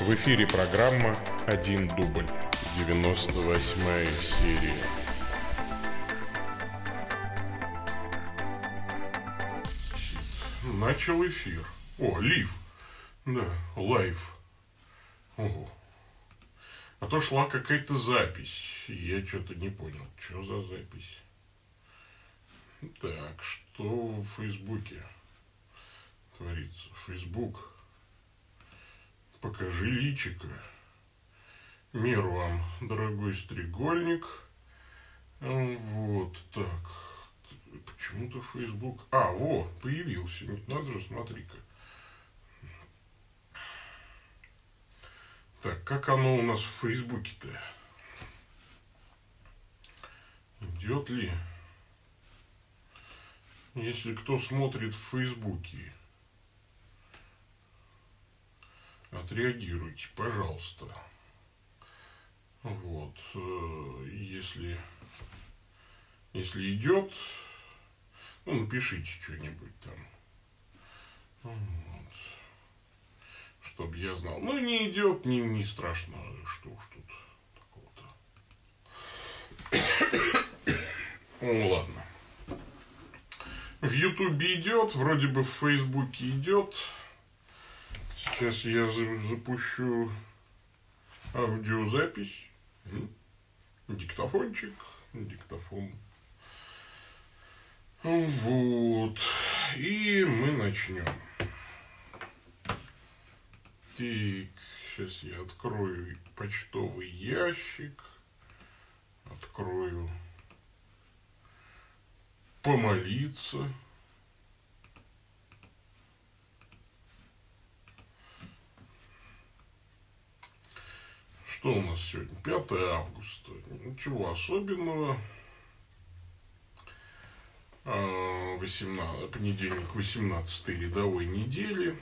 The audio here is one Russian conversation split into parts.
В эфире программа «Один дубль». 98 серия. Начал эфир. О, live. Да, live. Ого. А то шла какая-то запись. Я что-то не понял, что за запись. Так, что в Фейсбуке творится? Фейсбук. Покажи личика. Мир вам, дорогой стрегольник. Вот так. Почему-то Фейсбук... А, во, появился. Надо же, смотри-ка. Так, как оно у нас в Фейсбуке-то? Идет ли? Если кто смотрит в Фейсбуке, отреагируйте, пожалуйста. Вот, э, если, если идет, ну, напишите что-нибудь там. Вот. Чтобы я знал. Ну, не идет, не, не страшно, что уж тут такого-то. Ну, ладно. В Ютубе идет, вроде бы в Фейсбуке идет. Сейчас я запущу аудиозапись. Диктофончик, диктофон. Вот. И мы начнем. Так, сейчас я открою почтовый ящик. Открою помолиться. Что у нас сегодня? 5 августа. Ничего особенного. 18, а, понедельник 18 рядовой недели.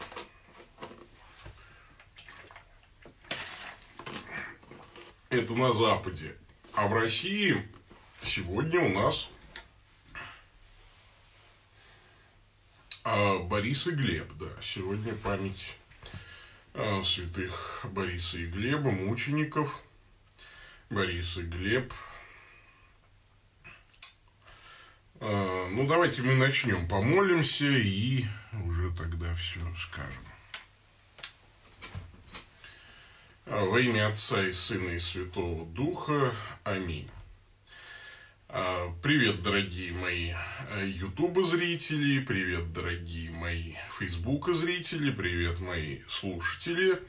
Это на Западе. А в России сегодня у нас А Борис и Глеб, да. Сегодня память святых Бориса и Глеба, мучеников. Борис и Глеб. А, ну, давайте мы начнем. Помолимся и уже тогда все скажем. Во имя Отца и Сына и Святого Духа. Аминь. А, привет, дорогие мои ютуба зрители, привет, дорогие мои фейсбука зрители, привет, мои слушатели.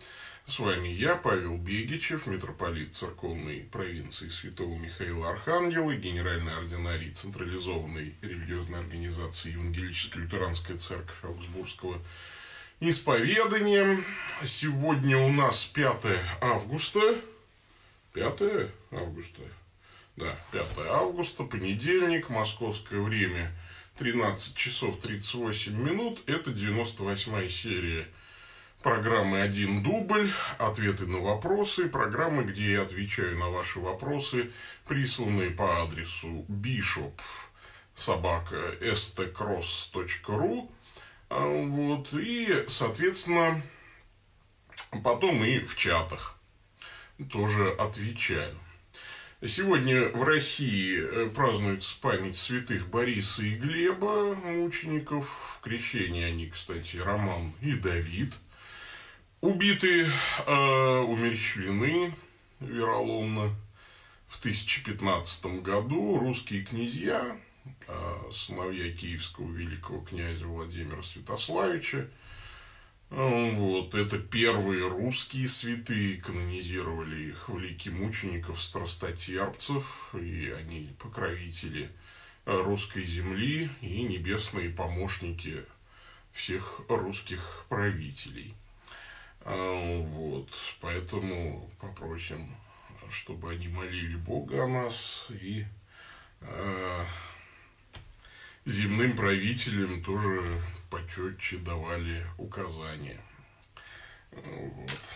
С вами я, Павел Бегичев, митрополит церковной провинции Святого Михаила Архангела, генеральный ординарий централизованной религиозной организации Евангелическая лютеранская церковь Аугсбургского исповедания. Сегодня у нас 5 августа. 5 августа да, 5 августа, понедельник, московское время 13 часов 38 минут. Это 98 серия программы «Один дубль», ответы на вопросы, программы, где я отвечаю на ваши вопросы, присланные по адресу bishop собака stcross.ru вот, и, соответственно, потом и в чатах тоже отвечаю. Сегодня в России э, празднуется память святых Бориса и Глеба, мучеников. В крещении они, кстати, Роман и Давид. Убиты, э, умерщвлены вероломно в 1015 году русские князья, э, сыновья киевского великого князя Владимира Святославича, вот, это первые русские святые, канонизировали их великих мучеников, страстотерпцев, и они покровители русской земли и небесные помощники всех русских правителей. А, вот, поэтому попросим, чтобы они молили Бога о нас и э, земным правителям тоже почетче давали указания. Вот.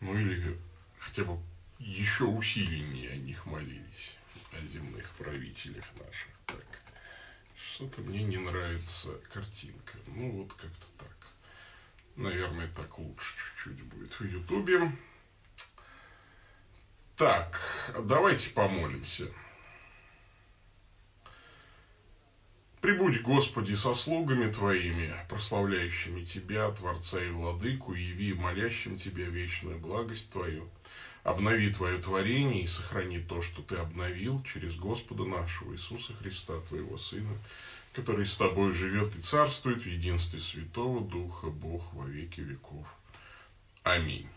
Ну или хотя бы еще усиленнее о них молились, о земных правителях наших. Так, что-то мне не нравится картинка. Ну вот как-то так. Наверное, так лучше чуть-чуть будет в Ютубе. Так, давайте помолимся. Прибудь, Господи, со слугами Твоими, прославляющими Тебя, Творца и Владыку, яви молящим Тебя вечную благость Твою. Обнови Твое творение и сохрани то, что Ты обновил через Господа нашего Иисуса Христа, Твоего Сына, который с Тобой живет и царствует в единстве Святого Духа, Бог во веки веков. Аминь.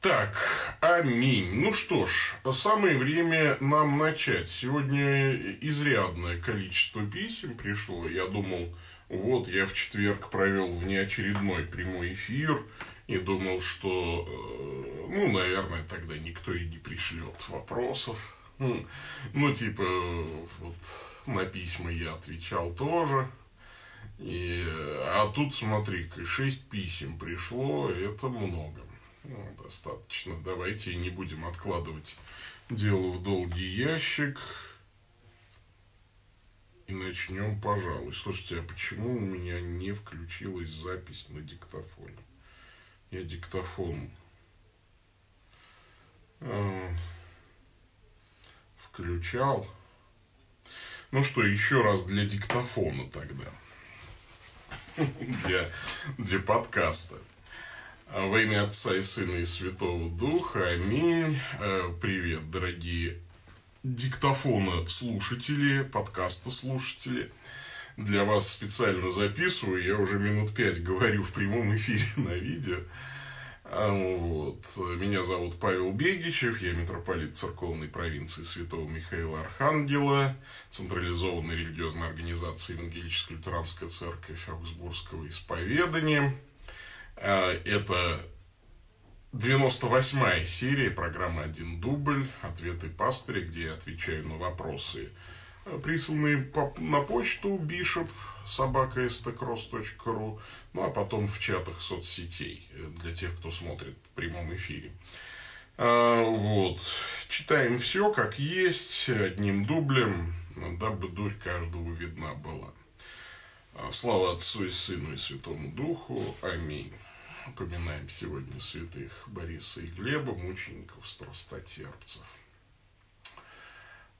Так, аминь. Ну что ж, самое время нам начать. Сегодня изрядное количество писем пришло. Я думал, вот я в четверг провел внеочередной прямой эфир и думал, что, э, ну, наверное, тогда никто и не пришлет вопросов. Ну, типа, вот на письма я отвечал тоже. И, а тут, смотри-ка, шесть писем пришло, это много. Ну, достаточно. Давайте не будем откладывать дело в долгий ящик. И начнем, пожалуй. Слушайте, а почему у меня не включилась запись на диктофоне? Я диктофон э, включал. Ну что, еще раз для диктофона тогда. Для, для подкаста. Во имя Отца и Сына и Святого Духа. Аминь. Э, привет, дорогие диктофона слушатели, подкаста слушатели. Для вас специально записываю. Я уже минут пять говорю в прямом эфире на видео. А, вот. Меня зовут Павел Бегичев, я митрополит церковной провинции Святого Михаила Архангела, централизованной религиозной организации Евангелическая лютеранская церковь Аугсбургского исповедания – а, это 98-я серия программы «Один дубль. Ответы пастыря», где я отвечаю на вопросы, а, присланные на почту bishop собака стекросс.ру, ну а потом в чатах соцсетей э, для тех, кто смотрит в прямом эфире. А, вот. Читаем все как есть, одним дублем, дабы дурь каждого видна была. Слава Отцу и Сыну и Святому Духу. Аминь. Упоминаем сегодня святых Бориса и Глеба, мучеников, страстотерпцев.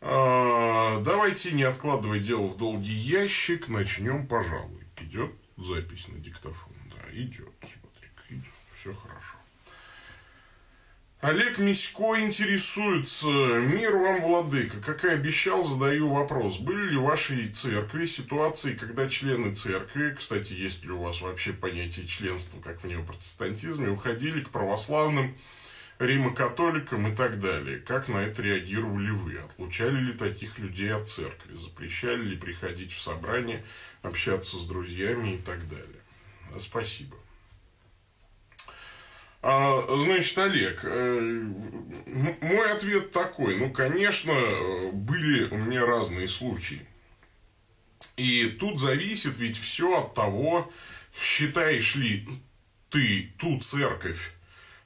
А, давайте, не откладывая дело в долгий ящик, начнем, пожалуй. Идет запись на диктофон? Да, идет. Смотри, идет. Все хорошо. Олег Мисько интересуется, мир вам, владыка, как и обещал, задаю вопрос. Были ли в вашей церкви ситуации, когда члены церкви, кстати, есть ли у вас вообще понятие членства, как в неопротестантизме, уходили к православным, римокатоликам и так далее? Как на это реагировали вы? Отлучали ли таких людей от церкви? Запрещали ли приходить в собрание, общаться с друзьями и так далее? Спасибо. А, значит, Олег, э, мой ответ такой. Ну, конечно, были у меня разные случаи. И тут зависит ведь все от того, считаешь ли ты ту церковь,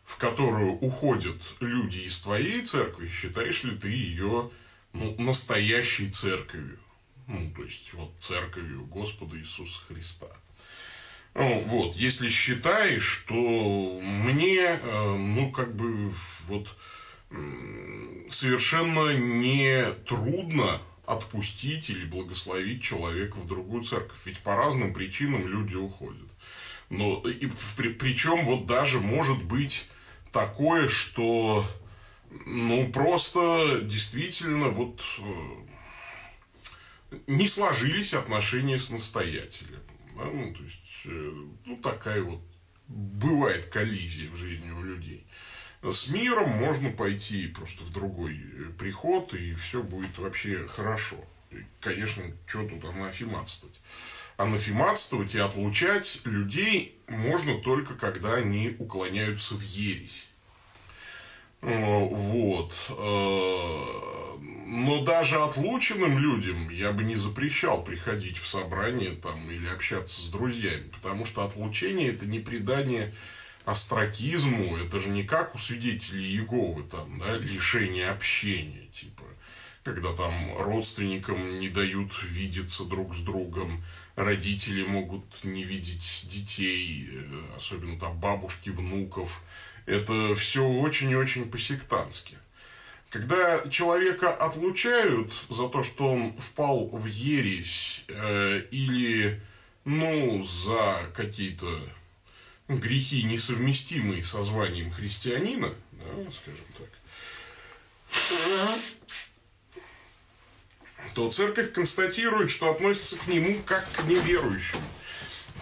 в которую уходят люди из твоей церкви, считаешь ли ты ее ну, настоящей церковью. Ну, то есть, вот церковью Господа Иисуса Христа. Ну, вот, если считаешь, что мне, э, ну, как бы, вот, совершенно не трудно отпустить или благословить человека в другую церковь. Ведь по разным причинам люди уходят. Но и при, причем вот даже может быть такое, что ну просто действительно вот э, не сложились отношения с настоятелем. Да? Ну, то есть, э, ну, такая вот бывает коллизия в жизни у людей. С миром можно пойти просто в другой э, приход, и все будет вообще хорошо. И, конечно, что тут анафематствовать? Анафематствовать и отлучать людей можно только, когда они уклоняются в ересь. Э, вот. Но даже отлученным людям я бы не запрещал приходить в собрание там, или общаться с друзьями, потому что отлучение это не придание астракизму, это же не как у свидетелей Иеговы, там, да, лишение общения, типа, когда там родственникам не дают видеться друг с другом, родители могут не видеть детей, э, особенно там бабушки, внуков. Это все очень и очень по-сектантски. Когда человека отлучают за то, что он впал в ересь э, или, ну, за какие-то грехи, несовместимые со званием христианина, да, скажем так, то церковь констатирует, что относится к нему как к неверующему,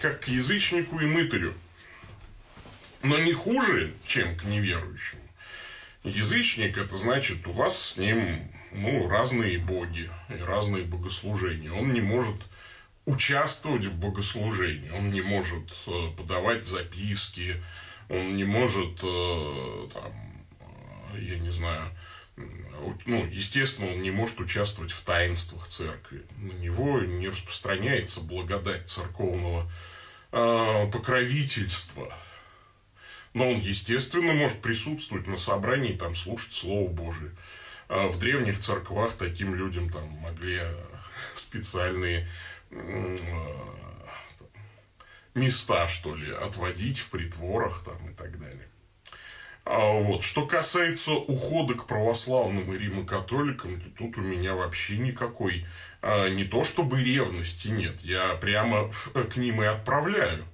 как к язычнику и мытарю. Но не хуже, чем к неверующему. Язычник, это значит, у вас с ним ну, разные боги и разные богослужения. Он не может участвовать в богослужении, он не может э, подавать записки, он не может, э, там, э, я не знаю, ну, естественно, он не может участвовать в таинствах церкви. На него не распространяется благодать церковного покровительства. Но он, естественно, может присутствовать на собрании, там, слушать Слово Божие. А в древних церквах таким людям там могли специальные э, места, что ли, отводить в притворах там и так далее. А вот. Что касается ухода к православным и римокатоликам, то тут у меня вообще никакой а, не то чтобы ревности нет, я прямо к ним и отправляю.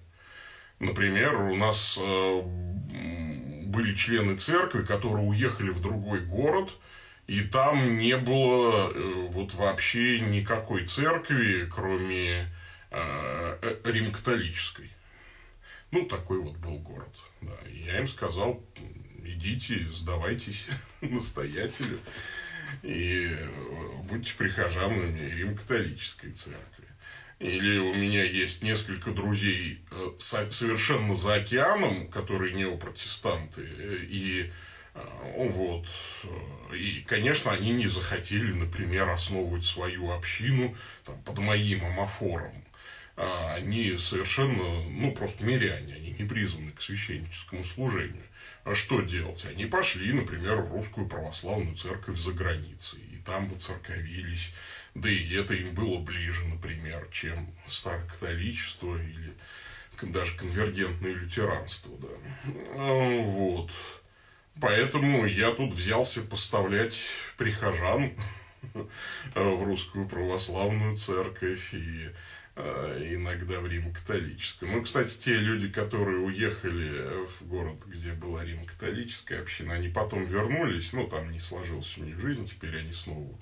Например, у нас а, были члены церкви, которые уехали в другой город, и там не было э, вот вообще никакой церкви, кроме э, рим-католической. Ну, такой вот был город. Да. Я им сказал, идите, сдавайтесь настоятелю и будьте прихожанами Рим-католической церкви. Или у меня есть несколько друзей э, совершенно за океаном, которые неопротестанты, и э, вот. И, конечно, они не захотели, например, основывать свою общину там, под моим амофором. А они совершенно, ну, просто миряне, они не призваны к священническому служению. А что делать? Они пошли, например, в русскую православную церковь за границей, и там воцерковились, да и это им было ближе, например, чем старокатоличество или даже конвергентное лютеранство, да. А, вот. Поэтому я тут взялся поставлять прихожан в русскую православную церковь и а, иногда в Римо-католическом. Ну, кстати, те люди, которые уехали в город, где была Римо-католическая община, они потом вернулись, ну, там не сложилась у них жизнь, теперь они снова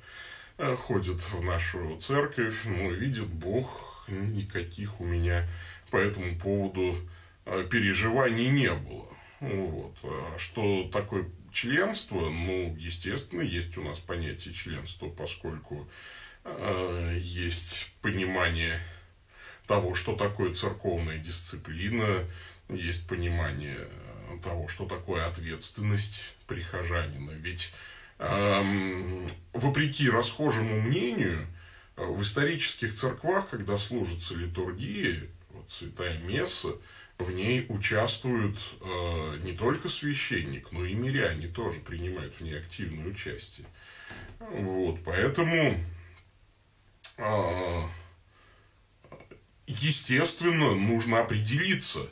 а, ходят в нашу церковь, ну, видит Бог, никаких у меня по этому поводу а, переживаний не было. Вот. Что такое членство? Ну, естественно, есть у нас понятие членства, поскольку э, есть понимание того, что такое церковная дисциплина, есть понимание э, того, что такое ответственность прихожанина. Ведь вопреки расхожему мнению, э, в исторических церквах, когда служатся литургии, вот святая месса, в ней участвуют э, не только священник, но и миряне тоже принимают в ней активное участие. Вот, поэтому э, естественно, нужно определиться,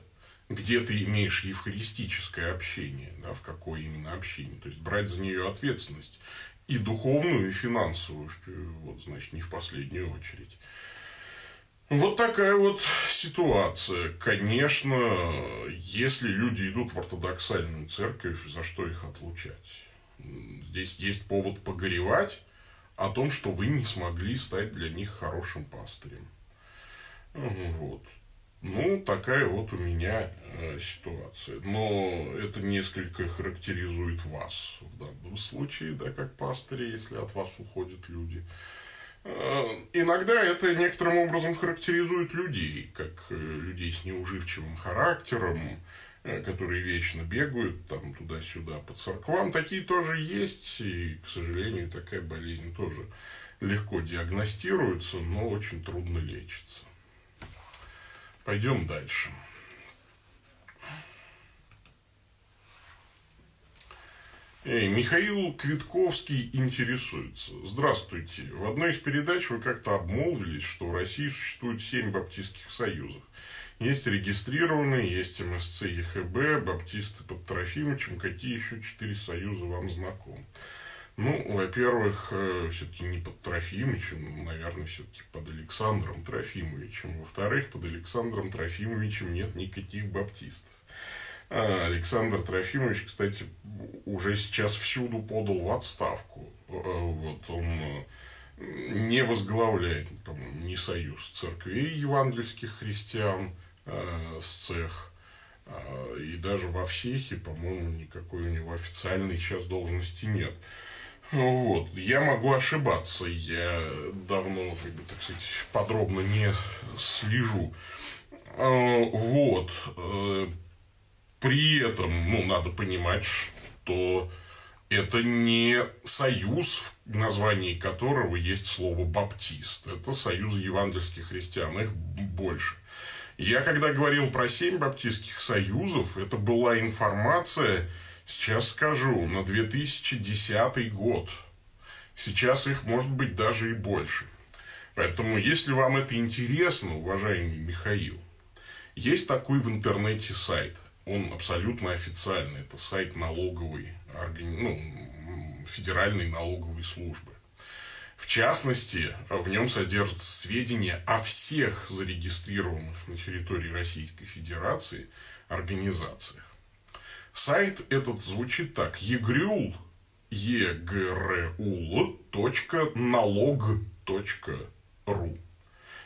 где ты имеешь евхаристическое общение, да, в какое именно общение, то есть брать за нее ответственность и духовную, и финансовую, вот, значит, не в последнюю очередь. Вот такая вот ситуация. Конечно, если люди идут в ортодоксальную церковь, за что их отлучать? Здесь есть повод погоревать о том, что вы не смогли стать для них хорошим пастырем. Вот. Ну, такая вот у меня э, ситуация. Но это несколько характеризует вас в данном случае, да, как пастыря, если от вас уходят люди. Э, иногда это некоторым образом характеризует людей, как э, людей с неуживчивым характером, которые вечно бегают там туда-сюда по церквам. Такие тоже есть, и, к сожалению, такая болезнь тоже легко диагностируется, но очень трудно лечится. Пойдем дальше. Эй, Михаил Квитковский интересуется. Здравствуйте. В одной из передач вы как-то обмолвились, что в России существует семь баптистских союзов. Есть регистрированные, есть МСЦ ЕХБ, баптисты под Трофимовичем. Какие еще четыре союза вам знакомы? Ну, во-первых, э, все-таки не под Трофимовичем, наверное, все-таки под Александром Трофимовичем. Во-вторых, под Александром Трофимовичем нет никаких баптистов. А Александр Трофимович, кстати, уже сейчас всюду подал в отставку. Э, вот он э, не возглавляет, по-моему, ни союз церквей евангельских христиан, э, с цех, э, и даже во всехе, по-моему, никакой у него официальной сейчас должности нет. Вот. Я могу ошибаться, я давно, как бы, так сказать, подробно не слежу. Вот. При этом, ну, надо понимать, что это не союз, в названии которого есть слово «баптист». Это союз евангельских христиан, их больше. Я когда говорил про семь баптистских союзов, это была информация, сейчас скажу, на 2010 год. Сейчас их может быть даже и больше. Поэтому, если вам это интересно, уважаемый Михаил, есть такой в интернете сайт он абсолютно официальный. Это сайт налоговой, ну, федеральной налоговой службы. В частности, в нем содержатся сведения о всех зарегистрированных на территории Российской Федерации организациях. Сайт этот звучит так. егрюл, егрул, налог.ру.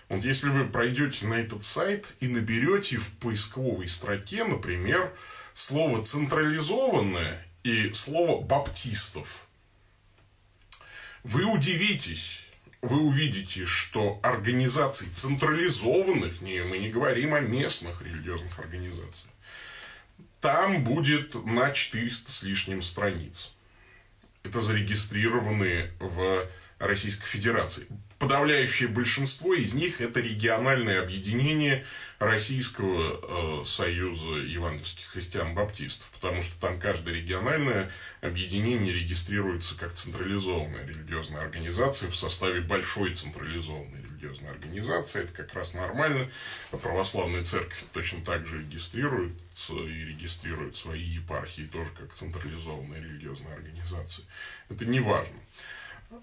Вот если вы пройдете на этот сайт и наберете в поисковой строке, например, слово «централизованное» и слово «баптистов», вы удивитесь, вы увидите, что организаций централизованных, не, мы не говорим о местных религиозных организациях, там будет на 400 с лишним страниц. Это зарегистрированные в Российской Федерации подавляющее большинство из них это региональное объединение Российского э, союза евангельских христиан-баптистов, потому что там каждое региональное объединение регистрируется как централизованная религиозная организация в составе большой централизованной религиозной организации. Это как раз нормально. Православная церковь точно так же регистрируется и регистрирует свои епархии тоже как централизованная религиозная организация. Это не важно.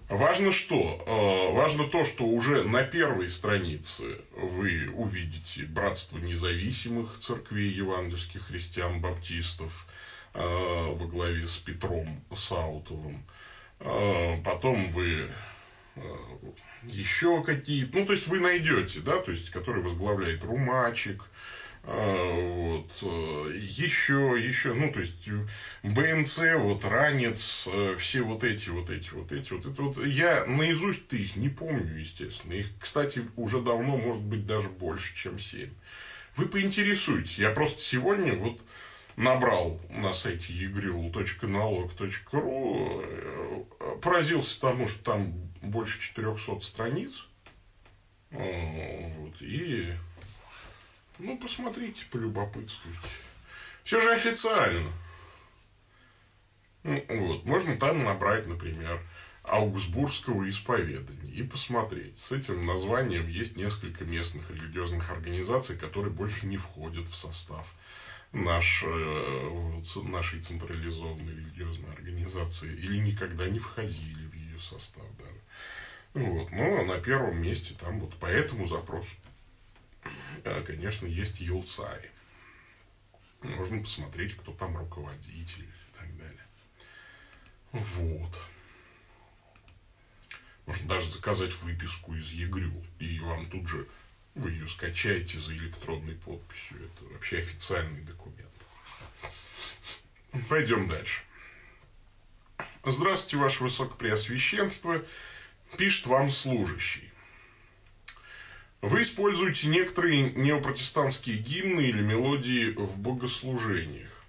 Важно что? Э, важно то, что уже на первой странице вы увидите братство независимых церквей евангельских христиан-баптистов э, во главе с Петром Саутовым. Э, потом вы еще какие-то, ну, то есть вы найдете, да, то есть, который возглавляет Румачик, а, вот. Э, еще, еще, ну, то есть, БНЦ, вот, ранец, э, все вот эти, вот эти, вот эти, вот это вот. Я наизусть-то их не помню, естественно. Их, кстати, уже давно, может быть, даже больше, чем 7. Вы поинтересуйтесь. Я просто сегодня вот набрал на сайте э, поразился тому, что там больше 400 страниц. Вот, и ну, посмотрите, полюбопытствуйте. Все же официально. Ну, вот, можно там набрать, например, Аугсбургского исповедания и посмотреть. С этим названием есть несколько местных религиозных организаций, которые больше не входят в состав наш, э, нашей централизованной религиозной организации или никогда не входили в ее состав даже. Вот. Но на первом месте там вот по этому запросу конечно, есть Юлцай. Можно посмотреть, кто там руководитель и так далее. Вот. Можно даже заказать выписку из ЕГРЮ, и вам тут же вы ее скачаете за электронной подписью. Это вообще официальный документ. Пойдем дальше. Здравствуйте, Ваше Высокопреосвященство. Пишет вам служащий. Вы используете некоторые неопротестантские гимны или мелодии в богослужениях.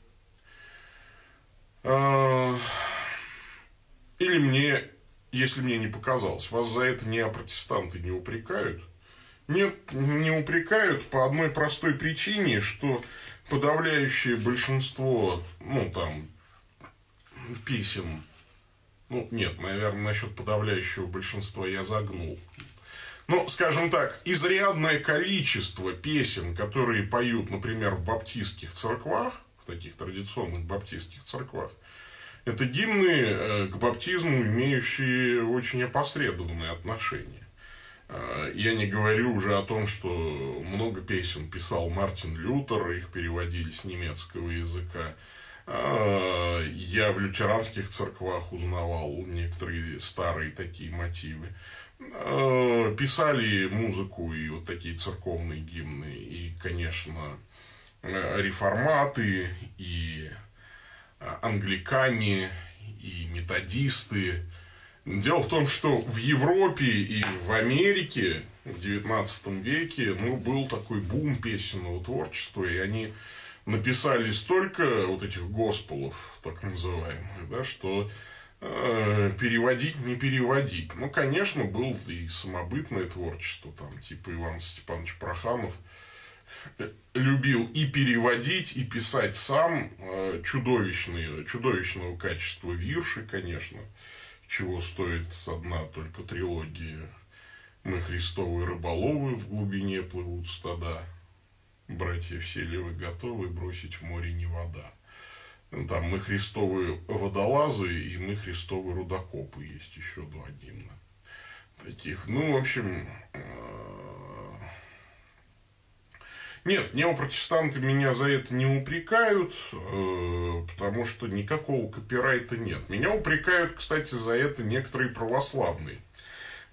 А, или мне, если мне не показалось, вас за это неопротестанты не упрекают? Нет, не упрекают по одной простой причине, что подавляющее большинство, ну там, песен, ну, нет, наверное, насчет подавляющего большинства я загнул. Ну, скажем так, изрядное количество песен, которые поют, например, в баптистских церквах, в таких традиционных баптистских церквах, это гимны э, к баптизму, имеющие очень опосредованные отношения. Э, я не говорю уже о том, что много песен писал Мартин Лютер, их переводили с немецкого языка. Э, я в лютеранских церквах узнавал некоторые старые такие мотивы. Писали музыку и вот такие церковные гимны, и, конечно, реформаты, и англикане и методисты. Дело в том, что в Европе и в Америке в XIX веке ну, был такой бум песенного творчества, и они написали столько вот этих госполов, так называемых, да, что э, переводить не переводить. Ну, конечно, был и самобытное творчество, там, типа Иван Степанович Проханов – любил и переводить, и писать сам э, чудовищные, чудовищного качества вирши, конечно, чего стоит одна только трилогия «Мы Христовы рыболовы, в глубине плывут стада, братья все ли вы готовы бросить в море не вода». Там мы Христовы водолазы и мы Христовы рудокопы. Есть еще два гимна таких. Ну, в общем, э, нет, неопротестанты меня за это не упрекают, э, потому что никакого копирайта нет. Меня упрекают, кстати, за это некоторые православные.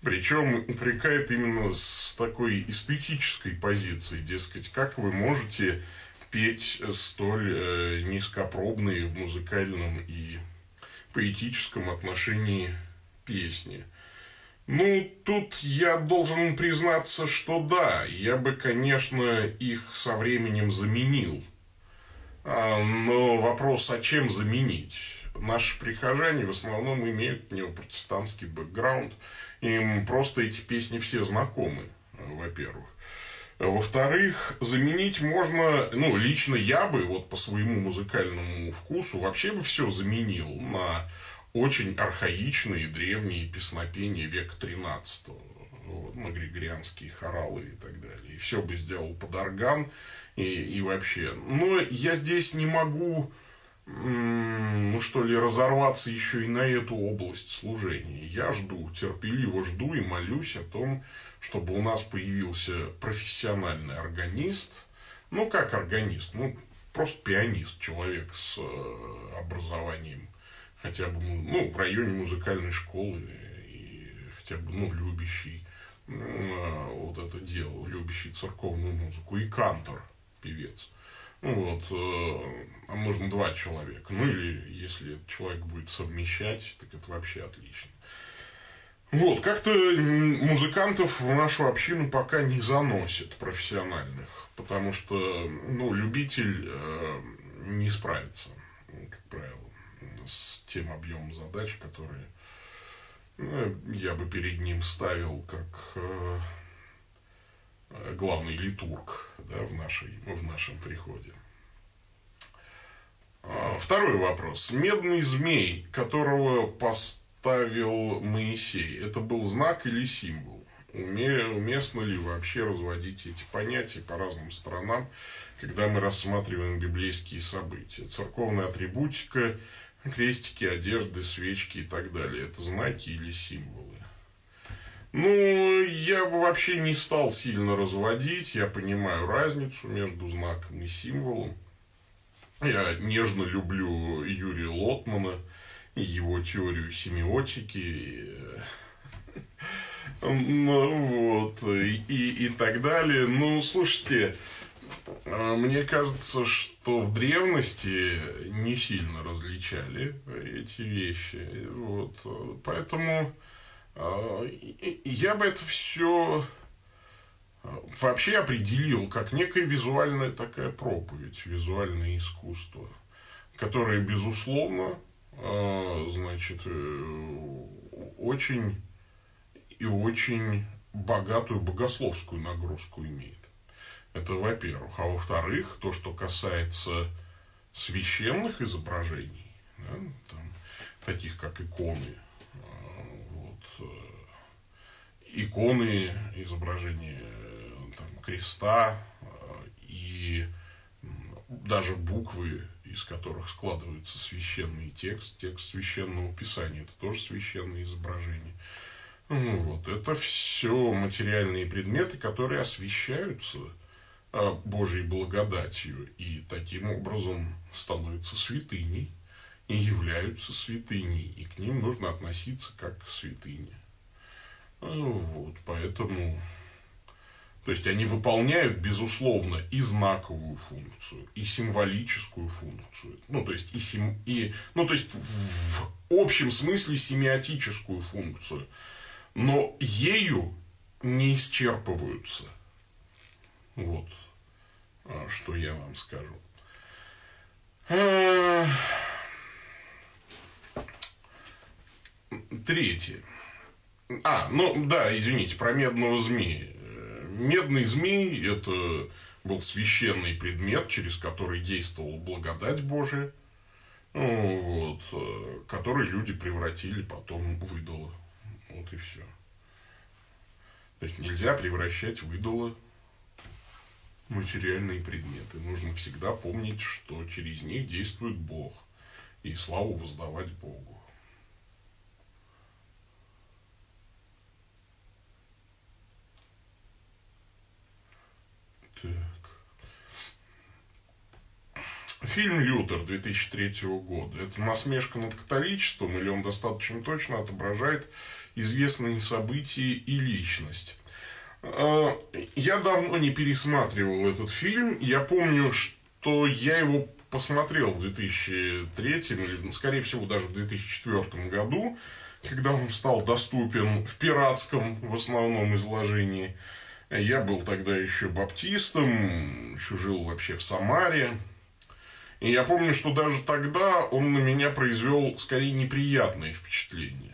Причем упрекают именно с такой эстетической позиции, дескать, как вы можете петь столь э, низкопробные в музыкальном и поэтическом отношении песни. Ну, тут я должен признаться, что да, я бы, конечно, их со временем заменил. А, но вопрос, а чем заменить? Наши прихожане в основном имеют неопротестантский бэкграунд. Им просто эти песни все знакомы, во-первых. Во-вторых, заменить можно, ну, лично я бы, вот по своему музыкальному вкусу, вообще бы все заменил на очень архаичные древние песнопения века XIII, вот, на григорианские хоралы и так далее. И все бы сделал под орган и, и вообще. Но я здесь не могу, ну что ли, разорваться еще и на эту область служения. Я жду, терпеливо жду и молюсь о том, чтобы у нас появился профессиональный органист. Ну, как органист? Ну, просто пианист, человек с э, образованием хотя бы ну, в районе музыкальной школы и хотя бы ну, любящий а, вот это дело, любящий церковную музыку, и кантор, певец. Ну вот, э, а можно два человека. Ну или если человек будет совмещать, так это вообще отлично. Вот, как-то музыкантов в нашу общину пока не заносит профессиональных, потому что, ну, любитель э, не справится, как правило с тем объемом задач, которые ну, я бы перед ним ставил как э, главный литург да, в, нашей, в нашем приходе. А, второй вопрос. Медный змей, которого поставил Моисей, это был знак или символ? Уместно ли вообще разводить эти понятия по разным сторонам, когда мы рассматриваем библейские события? Церковная атрибутика крестики, одежды, свечки и так далее. Это знаки или символы. Ну, я бы вообще не стал сильно разводить. Я понимаю разницу между знаком и символом. Я нежно люблю Юрия Лотмана и его теорию семиотики. Ну, вот, и, и, и так далее. Ну, слушайте, а, мне кажется, что в древности не сильно различали эти вещи. Вот. Поэтому а, я бы это все вообще определил как некая визуальная такая проповедь, визуальное искусство, которое, безусловно, значит, э, очень и очень богатую богословскую нагрузку имеет. Это во-первых. А во-вторых, то, что касается священных изображений, да, там, таких как иконы. Вот, иконы, изображения креста и даже буквы, из которых складывается священный текст, текст священного писания, это тоже священное изображение. Ну, вот, это все материальные предметы, которые освещаются а, Божьей благодатью и таким образом становятся святыней и являются святыней, и к ним нужно относиться как к святыне. Ну, вот, поэтому то есть они выполняют, безусловно, и знаковую функцию, и символическую функцию. Ну, то есть, и, сим, и, ну, то есть в общем смысле семиотическую функцию. Но ею не исчерпываются. Вот, а, что я вам скажу. А, третье. А, ну да, извините, про медного змея медный змей – это был священный предмет, через который действовала благодать Божия, ну, вот, э, который люди превратили потом в идола. Вот и все. То есть нельзя превращать в идола материальные предметы. Нужно всегда помнить, что через них действует Бог. И славу воздавать Богу. Фильм «Лютер» 2003 года. Это насмешка над католичеством или он достаточно точно отображает известные события и личность? А, я давно не пересматривал этот фильм. Я помню, что я его посмотрел в 2003 или, скорее всего, даже в 2004 году, когда он стал доступен в пиратском в основном изложении. Я был тогда еще баптистом, еще жил вообще в Самаре, и я помню, что даже тогда он на меня произвел скорее неприятное впечатление.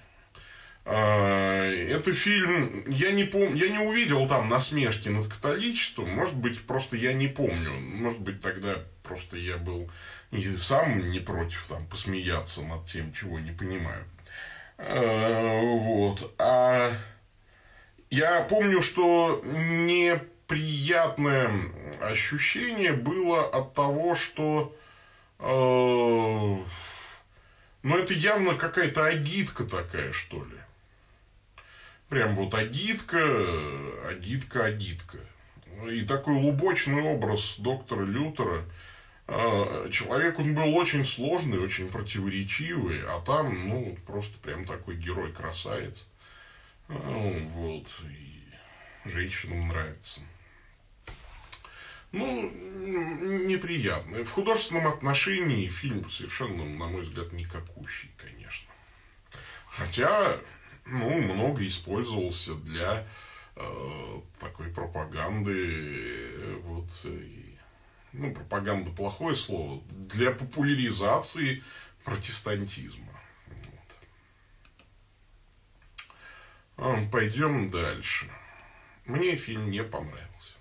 А, это фильм, я не помню, я не увидел там насмешки над католичеством, может быть, просто я не помню, может быть, тогда просто я был и сам не против там посмеяться над тем, чего не понимаю. А, вот. А я помню, что неприятное ощущение было от того, что но это явно какая-то агитка такая, что ли. Прям вот агитка, агитка, агитка. И такой лубочный образ доктора Лютера. Э, человек, он был очень сложный, очень противоречивый, а там, ну, просто прям такой герой-красавец. Э, вот, и женщинам нравится. Ну, неприятно. В художественном отношении фильм совершенно, на мой взгляд, никакущий, конечно. Хотя, ну, много использовался для э, такой пропаганды, вот, и, ну, пропаганда плохое слово, для популяризации протестантизма. Вот. Пойдем дальше. Мне фильм не понравился.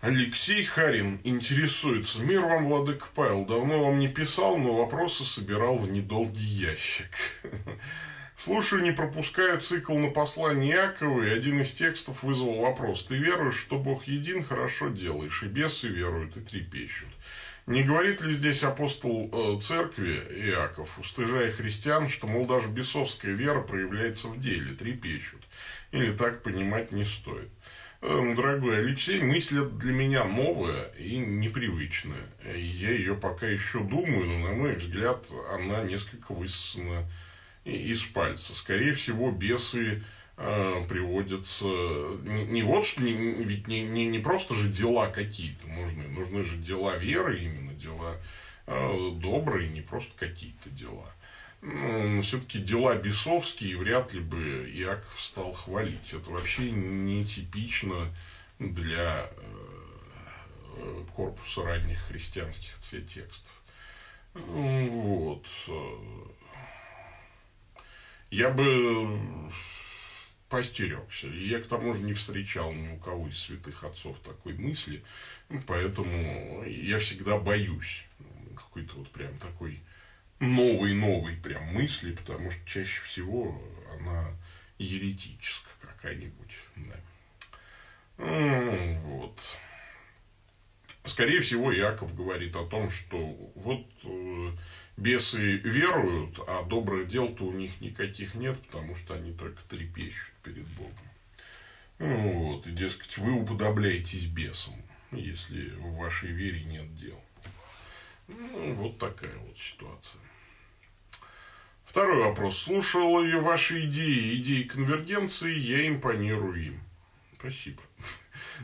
Алексей Харин интересуется. Мир вам, Владык Павел. Давно вам не писал, но вопросы собирал в недолгий ящик. Слушаю, не пропускаю цикл на послание Якова, и один из текстов вызвал вопрос. Ты веруешь, что Бог един, хорошо делаешь, и бесы веруют и трепещут. Не говорит ли здесь апостол э, церкви Иаков, устыжая христиан, что, мол, даже бесовская вера проявляется в деле, трепещут? Или так понимать не стоит? Эм, дорогой Алексей, мысль для меня новая и непривычная. Я ее пока еще думаю, но, на мой взгляд, она несколько высосана из пальца. Скорее всего, бесы э, приводятся... Не, не вот что, не, ведь не, не, не просто же дела какие-то нужны, нужны же дела веры именно, дела э, добрые, не просто какие-то дела ну, все-таки дела бесовские, вряд ли бы Иаков стал хвалить. Это вообще нетипично для э, корпуса ранних христианских текстов. Вот. Я бы постерегся. Я, к тому же, не встречал ни у кого из святых отцов такой мысли, поэтому я всегда боюсь какой-то вот прям такой новой-новой прям мысли, потому что чаще всего она еретическая какая-нибудь. Да. Вот. Скорее всего, Яков говорит о том, что вот э, бесы веруют, а добрых дел-то у них никаких нет, потому что они только трепещут перед Богом. Вот, и, дескать, вы уподобляетесь бесам, если в вашей вере нет дел. Ну, вот такая вот ситуация. Второй вопрос. Слушал ваши идеи, идеи конвергенции, я импонирую им. Спасибо.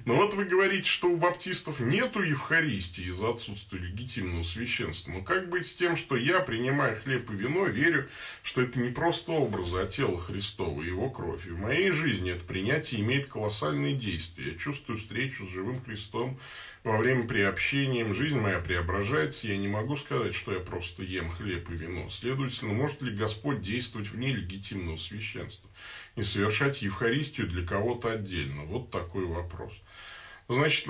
Но вот вы говорите, что у баптистов нету Евхаристии из-за отсутствия легитимного священства. Но как быть с тем, что я, принимая хлеб и вино, верю, что это не просто образы, а тело Христова и его кровь. И в моей жизни это принятие имеет колоссальные действия. Я чувствую встречу с живым Христом во время приобщения. Жизнь моя преображается. Я не могу сказать, что я просто ем хлеб и вино. Следовательно, может ли Господь действовать вне легитимного священства? И совершать Евхаристию для кого-то отдельно? Вот такой вопрос. Значит,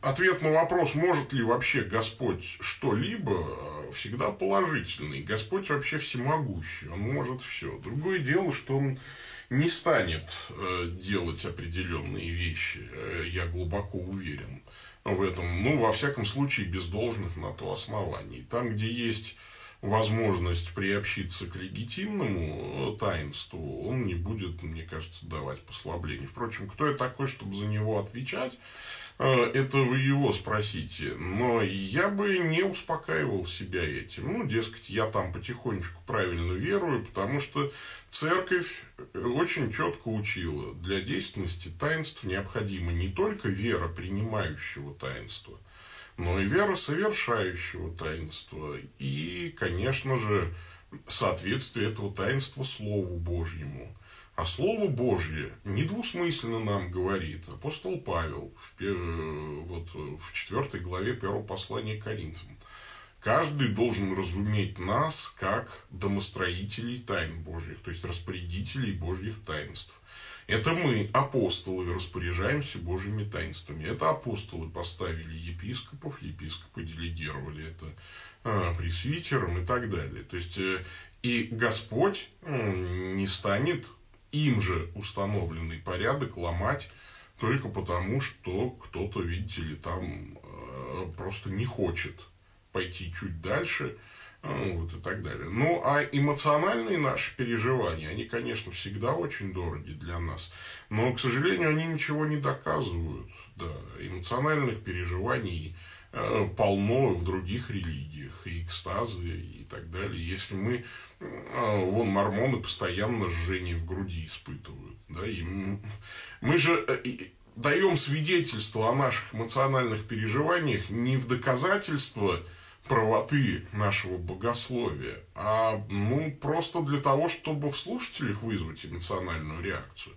ответ на вопрос, может ли вообще Господь что-либо, всегда положительный. Господь вообще всемогущий, Он может все. Другое дело, что Он не станет э, делать определенные вещи, э, я глубоко уверен в этом. Ну, во всяком случае, без должных на то оснований. Там, где есть возможность приобщиться к легитимному таинству, он не будет, мне кажется, давать послаблений. Впрочем, кто я такой, чтобы за него отвечать, э, это вы его спросите. Но я бы не успокаивал себя этим. Ну, дескать, я там потихонечку правильно верую, потому что церковь очень четко учила, для действенности таинств необходима не только вера принимающего таинства – но и вера совершающего таинства. И, конечно же, соответствие этого таинства Слову Божьему. А Слово Божье недвусмысленно нам говорит апостол Павел в, вот, в 4 главе 1 послания Коринфянам. Каждый должен разуметь нас как домостроителей тайн Божьих, то есть распорядителей Божьих таинств. Это мы, апостолы, распоряжаемся Божьими таинствами. Это апостолы поставили епископов, епископы делегировали это а, пресвитерам и так далее. То есть, э, и Господь не станет им же установленный порядок ломать только потому, что кто-то, видите ли, там э, просто не хочет пойти чуть дальше – вот и так далее. Ну, а эмоциональные наши переживания, они, конечно, всегда очень дороги для нас, но, к сожалению, они ничего не доказывают. Да, эмоциональных переживаний э, полно в других религиях, и экстазы, и так далее. Если мы, э, вон, мормоны постоянно жжение в груди испытывают, да, и мы же э, даем свидетельство о наших эмоциональных переживаниях не в доказательство, правоты нашего богословия, а ну, просто для того, чтобы в слушателях вызвать эмоциональную реакцию.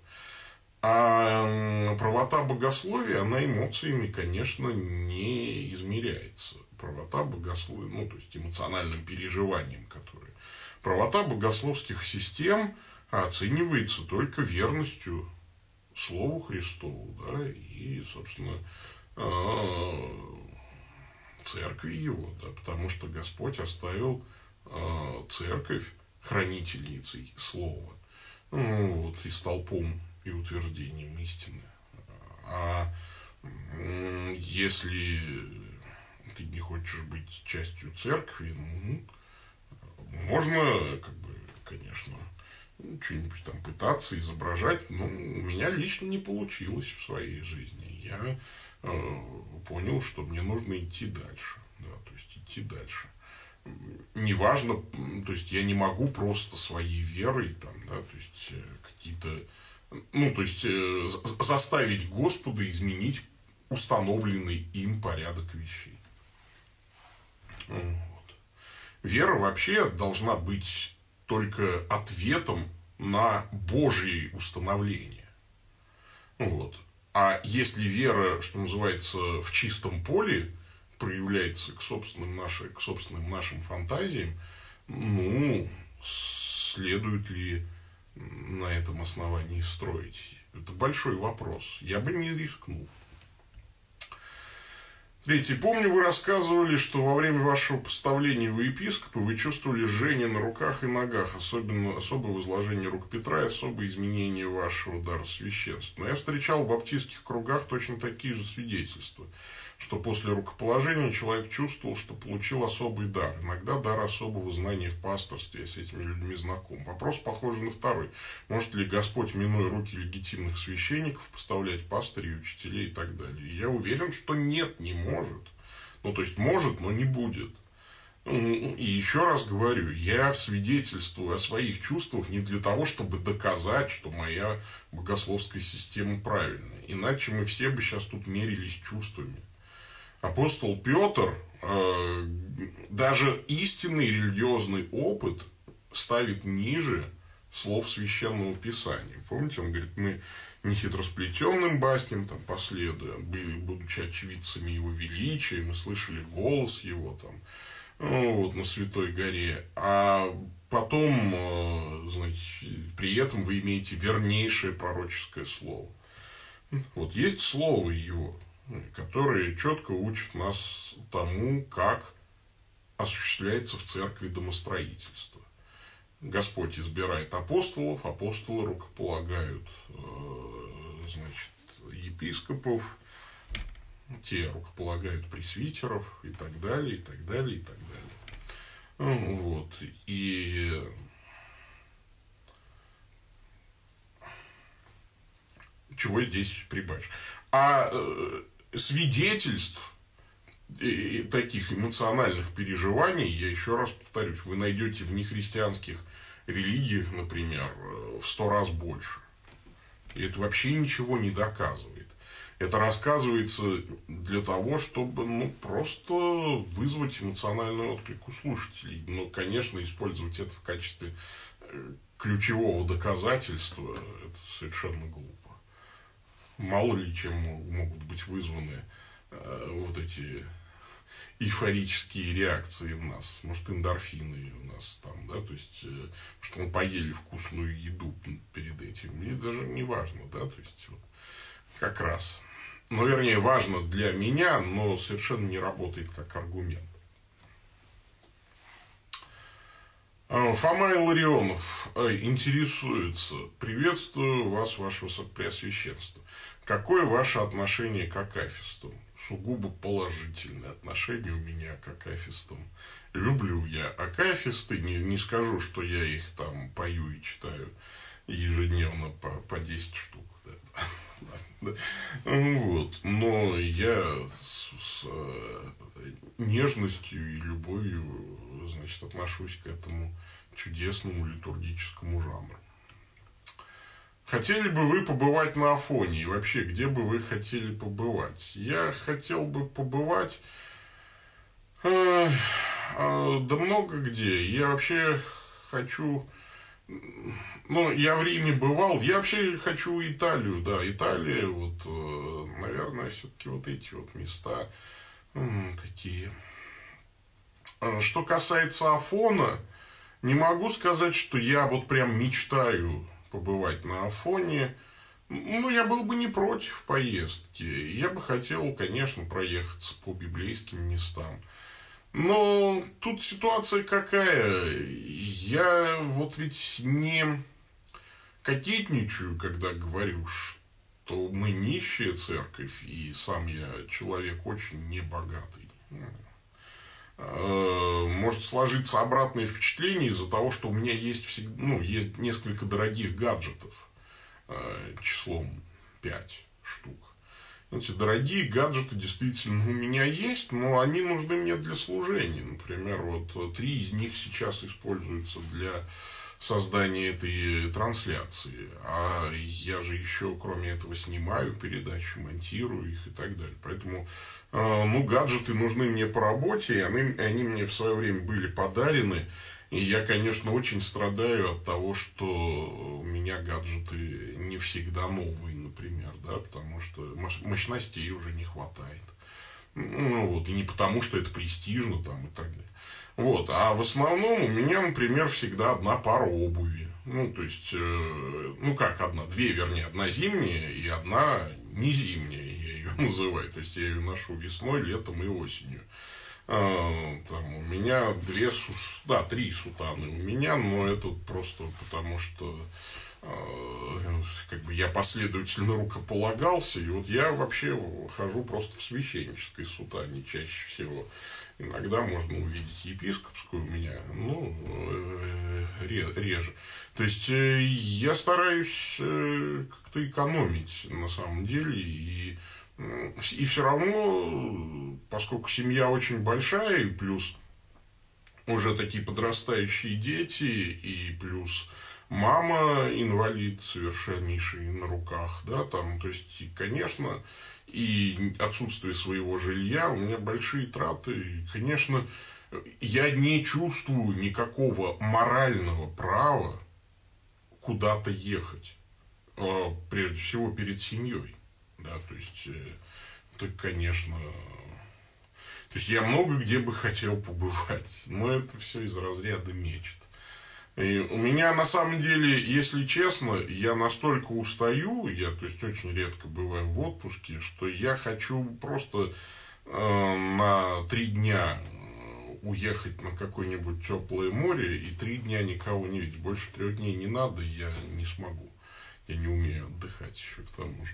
А правота богословия, она эмоциями, конечно, не измеряется. Правота богословия, ну, то есть эмоциональным переживанием, которое. Правота богословских систем оценивается только верностью Слову Христову, да, и, собственно, а, церкви его, да, потому что Господь оставил э, церковь хранительницей слова, ну, вот, и столпом и утверждением истины. А если ты не хочешь быть частью церкви, ну, можно, как бы, конечно, что-нибудь там пытаться изображать, но у меня лично не получилось в своей жизни. Я понял, что мне нужно идти дальше. Да, то есть идти дальше. Неважно, то есть я не могу просто своей верой, там, да, то есть э, какие-то, ну, то есть э, заставить Господа изменить установленный им порядок вещей. Вот. Вера вообще должна быть только ответом на Божьи установления. Вот. А если вера, что называется, в чистом поле проявляется к собственным, нашим, к собственным нашим фантазиям, ну, следует ли на этом основании строить? Это большой вопрос. Я бы не рискнул. Третий. Помню, вы рассказывали, что во время вашего поставления в епископы вы чувствовали жжение на руках и ногах, особенно особое возложение рук Петра и особое изменение вашего дара священства. Но я встречал в баптистских кругах точно такие же свидетельства что после рукоположения человек чувствовал, что получил особый дар. Иногда дар особого знания в пасторстве, я с этими людьми знаком. Вопрос похож на второй. Может ли Господь, минуя руки легитимных священников, поставлять пастырей, учителей и так далее? И я уверен, что нет, не может. Ну, то есть может, но не будет. И еще раз говорю, я свидетельствую о своих чувствах не для того, чтобы доказать, что моя богословская система правильная. Иначе мы все бы сейчас тут мерились чувствами апостол Петр э, даже истинный религиозный опыт ставит ниже слов священного писания. Помните, он говорит, мы не хитросплетенным басням там последуя, были, будучи очевидцами его величия, мы слышали голос его там, ну, вот, на Святой горе, а потом, э, значит, при этом вы имеете вернейшее пророческое слово. Вот есть слово его, которые четко учат нас тому, как осуществляется в церкви домостроительство. Господь избирает апостолов, апостолы рукополагают э, значит, епископов, те рукополагают пресвитеров и так далее, и так далее, и так далее. Вот. И чего здесь прибавишь? А э, свидетельств таких эмоциональных переживаний, я еще раз повторюсь, вы найдете в нехристианских религиях, например, в сто раз больше. И это вообще ничего не доказывает. Это рассказывается для того, чтобы ну, просто вызвать эмоциональный отклик у слушателей. Но, конечно, использовать это в качестве э, ключевого доказательства – это совершенно глупо мало ли чем могут быть вызваны э, вот эти эйфорические реакции в нас, может, эндорфины у нас там, да, то есть, э, что мы поели вкусную еду перед этим, мне даже не важно, да, то есть, вот, как раз. Ну, вернее, важно для меня, но совершенно не работает как аргумент. А, Фома Илларионов э, интересуется. Приветствую вас, ваше Преосвященство. Какое ваше отношение к акафистам? Сугубо положительное отношение у меня к акафистам. Люблю я акафисты, не, не скажу, что я их там пою и читаю ежедневно по, по 10 штук. Вот. Но я с, с э, нежностью и любовью значит, отношусь к этому чудесному литургическому жанру. Хотели бы вы побывать на Афоне? И вообще, где бы вы хотели побывать? Я хотел бы побывать... Э, э, да много где. Я вообще хочу... Ну, я в Риме бывал. Я вообще хочу Италию, да. Италия, вот, э, наверное, все-таки вот эти вот места такие. Что касается Афона, не могу сказать, что я вот прям мечтаю побывать на Афоне. Ну, я был бы не против поездки. Я бы хотел, конечно, проехаться по библейским местам. Но тут ситуация какая? Я вот ведь не кокетничаю, когда говорю, что мы нищая церковь, и сам я человек очень небогатый. Э, может сложиться обратное впечатление из-за того, что у меня есть, всегда, ну, есть несколько дорогих гаджетов э, числом 5 штук. Эти дорогие гаджеты действительно у меня есть, но они нужны мне для служения. Например, вот три из них сейчас используются для создания этой трансляции. А я же еще, кроме этого, снимаю передачи, монтирую их и так далее. Поэтому а, ну, гаджеты нужны мне по работе, и они, они мне в свое время были подарены. И я, конечно, очень страдаю от того, что у меня гаджеты не всегда новые, например, да, потому что мощностей уже не хватает. Ну, вот, и не потому, что это престижно там и так далее. Вот, а в основном у меня, например, всегда одна пара обуви. Ну, то есть, э, ну как одна, две, вернее, одна зимняя и одна не зимняя, я ее называю. То есть, я ее ношу весной, летом и осенью. А, там у меня две, да, три сутаны у меня, но это просто потому, что а, как бы я последовательно рукополагался, и вот я вообще хожу просто в священнической сутане чаще всего. Иногда можно увидеть епископскую у меня, ну, э, реже. То есть э, я стараюсь э, как-то экономить на самом деле, и, и все равно, поскольку семья очень большая, и плюс уже такие подрастающие дети, и плюс мама инвалид совершеннейший на руках, да, там, то есть, и, конечно, и отсутствие своего жилья, у меня большие траты. И, конечно, я не чувствую никакого морального права куда-то ехать. А, прежде всего перед семьей. Да, то есть, э, это, конечно, то есть я много где бы хотел побывать, но это все из разряда мечт. И у меня на самом деле, если честно, я настолько устаю, я то есть очень редко бываю в отпуске, что я хочу просто э, на три дня уехать на какое-нибудь теплое море и три дня никого не видеть. Больше трех дней не надо, я не смогу. Я не умею отдыхать еще к тому же.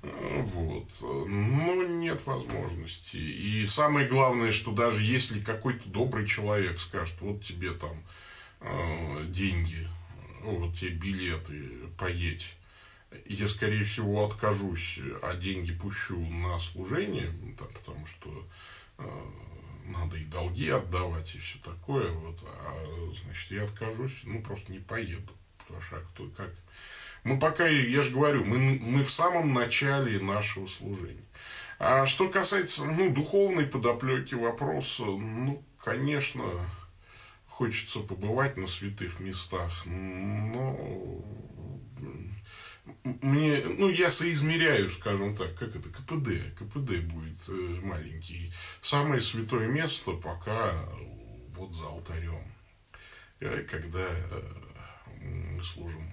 Вот. Но нет возможности. И самое главное, что даже если какой-то добрый человек скажет, вот тебе там Э, деньги, вот те билеты, поедь. Я, скорее всего, откажусь, а деньги пущу на служение, да, потому что э, надо и долги отдавать, и все такое. Вот, а, значит, я откажусь, ну, просто не поеду. Потому что а кто, как... Мы пока, я же говорю, мы, мы в самом начале нашего служения. А что касается, ну, духовной подоплеки вопроса, ну, конечно, хочется побывать на святых местах, но мне, ну, я соизмеряю, скажем так, как это, КПД, КПД будет э, маленький. Самое святое место пока вот за алтарем, э, когда э, мы служим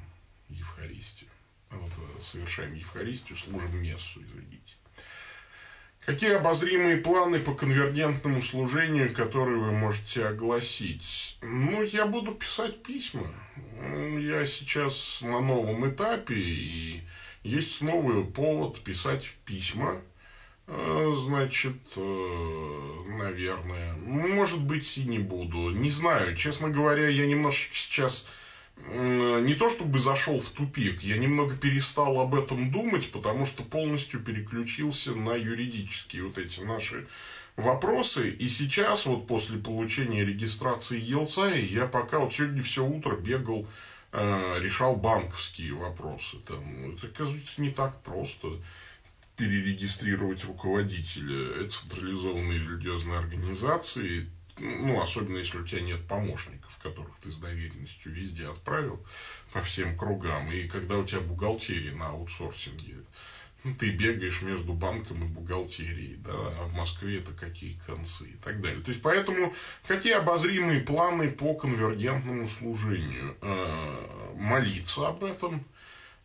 Евхаристию. Вот, совершаем Евхаристию, служим мессу, извините. Какие обозримые планы по конвергентному служению, которые вы можете огласить? Ну, я буду писать письма. Я сейчас на новом этапе, и есть новый повод писать письма. Э, значит, э, наверное, может быть, и не буду. Не знаю, честно говоря, я немножечко сейчас не то чтобы зашел в тупик, я немного перестал об этом думать, потому что полностью переключился на юридические вот эти наши вопросы. И сейчас, вот после получения регистрации Елца, я пока вот сегодня все утро бегал, э, решал банковские вопросы. Там, это, оказывается, не так просто перерегистрировать руководителя централизованной религиозной организации ну, особенно если у тебя нет помощников, которых ты с доверенностью везде отправил по всем кругам, и когда у тебя бухгалтерия на аутсорсинге, ну, ты бегаешь между банком и бухгалтерией, да, а в Москве это какие концы и так далее. То есть, поэтому какие обозримые планы по конвергентному служению? Э, молиться об этом,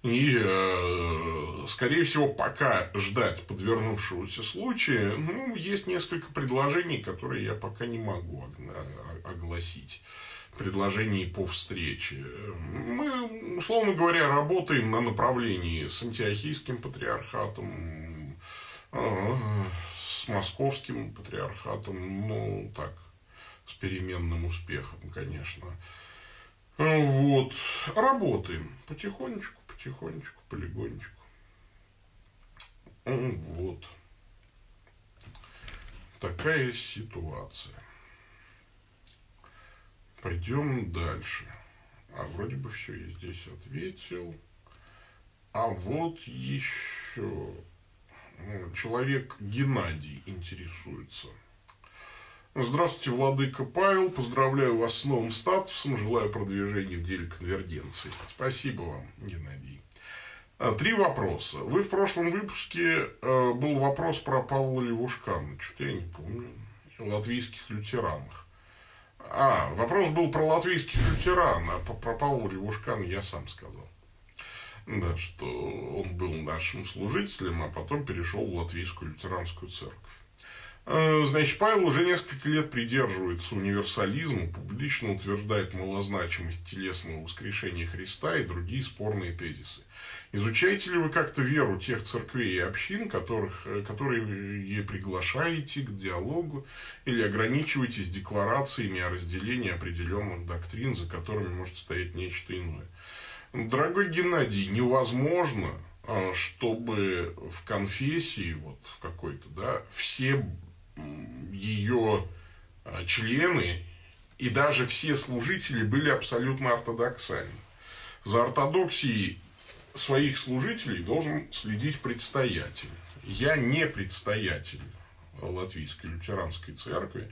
и, э, скорее всего, пока ждать подвернувшегося случая, ну, есть несколько предложений, которые я пока не могу огласить. Предложений по встрече. Мы, условно говоря, работаем на направлении с антиохийским патриархатом, э, с московским патриархатом, ну, так, с переменным успехом, конечно. Вот, работаем потихонечку потихонечку, полигонечку. Вот. Такая ситуация. Пойдем дальше. А вроде бы все я здесь ответил. А вот еще человек Геннадий интересуется. Здравствуйте, Владыка Павел. Поздравляю вас с новым статусом. Желаю продвижения в деле конвергенции. Спасибо вам, Геннадий. А, три вопроса. Вы в прошлом выпуске э, был вопрос про Павла Левушкана. Что-то я не помню. Латвийских лютеранах. А, вопрос был про латвийских лютеран, а про Павла Левушкана я сам сказал. Да, что он был нашим служителем, а потом перешел в латвийскую лютеранскую церковь. Э, значит, Павел уже несколько лет придерживается универсализма, публично утверждает малозначимость телесного воскрешения Христа и другие спорные тезисы. Изучаете ли вы как-то веру тех церквей и общин, которых, э, которые приглашаете к диалогу, или ограничиваетесь декларациями о разделении определенных доктрин, за которыми может стоять нечто иное? Дорогой Геннадий, невозможно, э, чтобы в конфессии, вот в какой-то, да, все ее э, члены и даже все служители были абсолютно ортодоксальны. За ортодоксией своих служителей должен следить предстоятель. Я не предстоятель Латвийской лютеранской церкви,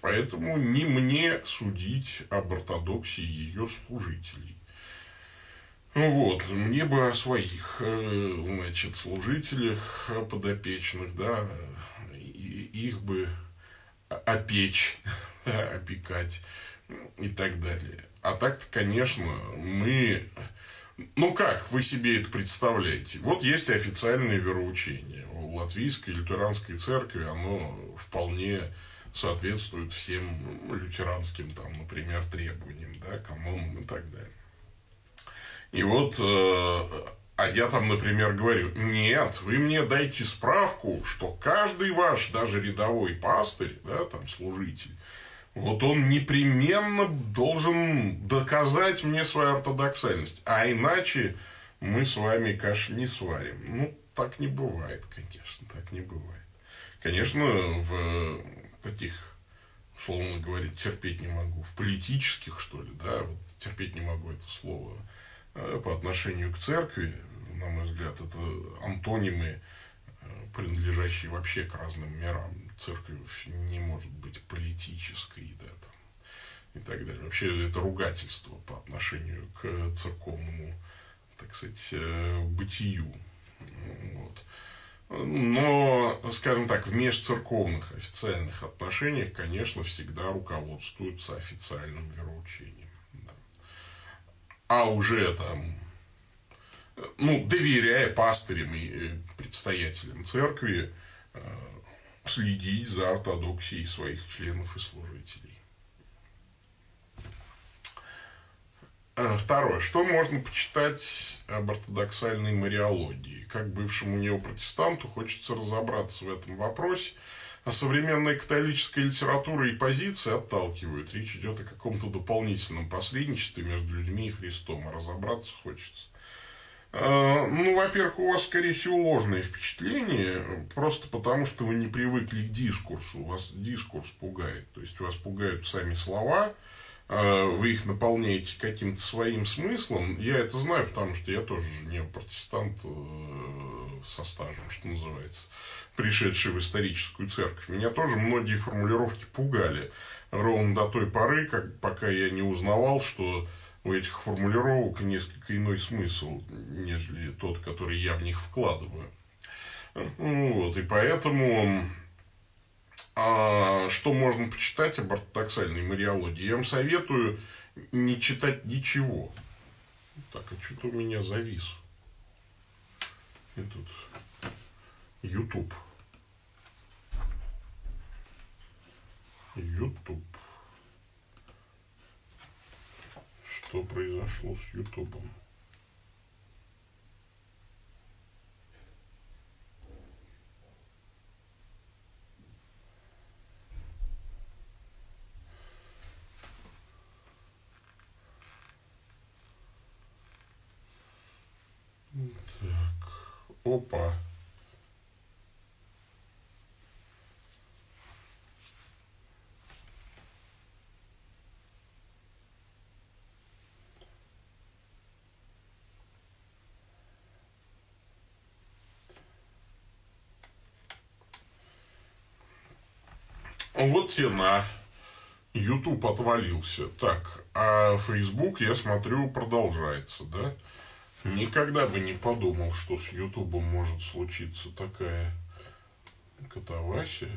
поэтому не мне судить об ортодоксии ее служителей. Вот, мне бы о своих, э, значит, служителях подопечных, да, их бы опечь, опекать и так далее. А так-то, конечно, мы ну как вы себе это представляете? Вот есть официальное вероучение. У латвийской лютеранской церкви оно вполне соответствует всем лютеранским, там, например, требованиям, да, канонам и так далее. И вот, э, а я там, например, говорю, нет, вы мне дайте справку, что каждый ваш, даже рядовой пастырь, да, там, служитель, вот он непременно должен доказать мне свою ортодоксальность. А иначе мы с вами каш не сварим. Ну, так не бывает, конечно, так не бывает. Конечно, в таких, условно говоря, терпеть не могу. В политических, что ли, да, вот терпеть не могу это слово э, по отношению к церкви, на мой взгляд, это антонимы, э, принадлежащие вообще к разным мирам церковь не может быть политической, да, там, и так далее. Вообще это ругательство по отношению к церковному, так сказать, э, бытию. Вот. Но, скажем так, в межцерковных официальных отношениях, конечно, всегда руководствуются официальным вероучением. Да. А уже там, ну, доверяя пастырям и предстоятелям церкви, э, следить за ортодоксией своих членов и служителей. А, второе. Что можно почитать об ортодоксальной мариологии? Как бывшему неопротестанту хочется разобраться в этом вопросе. А современная католическая литература и позиции отталкивают. Речь идет о каком-то дополнительном посредничестве между людьми и Христом. А разобраться хочется. Э, ну, во-первых, у вас, скорее всего, ложное впечатление, просто потому что вы не привыкли к дискурсу. Вас дискурс пугает. То есть, вас пугают сами слова, э, вы их наполняете каким-то своим смыслом. Я это знаю, потому что я тоже не протестант э, со стажем, что называется, пришедший в историческую церковь. Меня тоже многие формулировки пугали ровно до той поры, как, пока я не узнавал, что у этих формулировок несколько иной смысл, нежели тот, который я в них вкладываю. Вот, и поэтому а, что можно почитать об ортодоксальной мариологии? Я вам советую не читать ничего. Так, а что-то у меня завис. И тут YouTube. YouTube. Что произошло с Ютубом. Так, опа. Вот тена. YouTube отвалился. Так, а Facebook, я смотрю, продолжается, да? Никогда бы не подумал, что с Ютубом может случиться такая катавасия.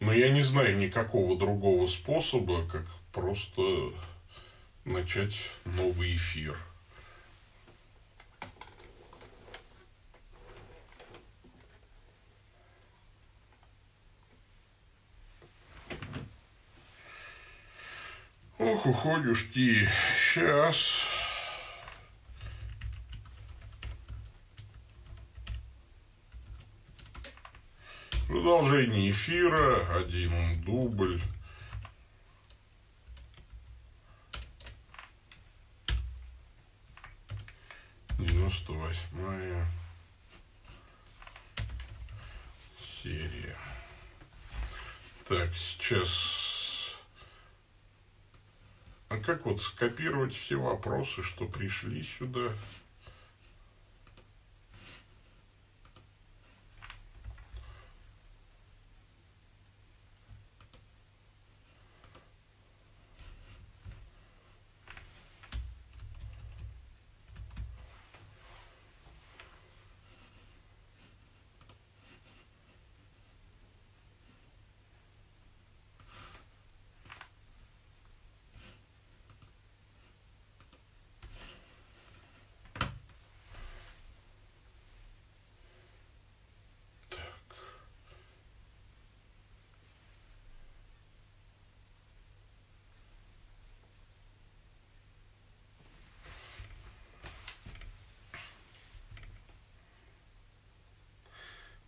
Но я не знаю никакого другого способа, как просто начать новый эфир. Ох, уходишь ты. Сейчас. Продолжение эфира. Один дубль. Девяносто восьмая серия. Так, сейчас а как вот скопировать все вопросы, что пришли сюда?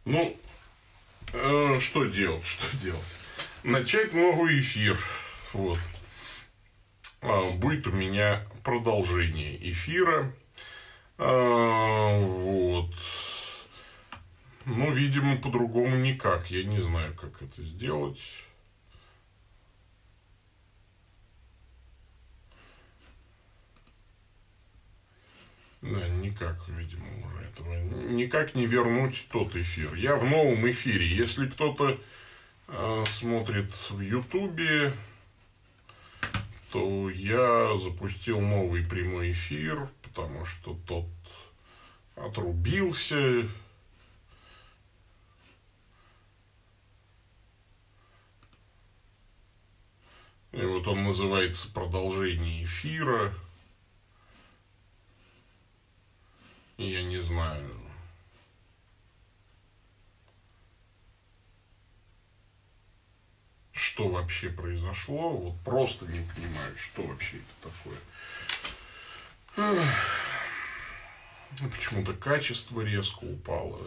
Ну, э, что делать, что делать? Начать новый эфир. Вот. А, будет у меня продолжение эфира. А, вот. Ну, видимо, по-другому никак. Я не знаю, как это сделать. Да, никак, видимо, уже этого. Никак не вернуть тот эфир. Я в новом эфире. Если кто-то э, смотрит в Ютубе, то я запустил новый прямой эфир, потому что тот отрубился. И вот он называется «Продолжение эфира». Я не знаю. Что вообще произошло? Вот просто не понимаю, что вообще это такое. Почему-то качество резко упало.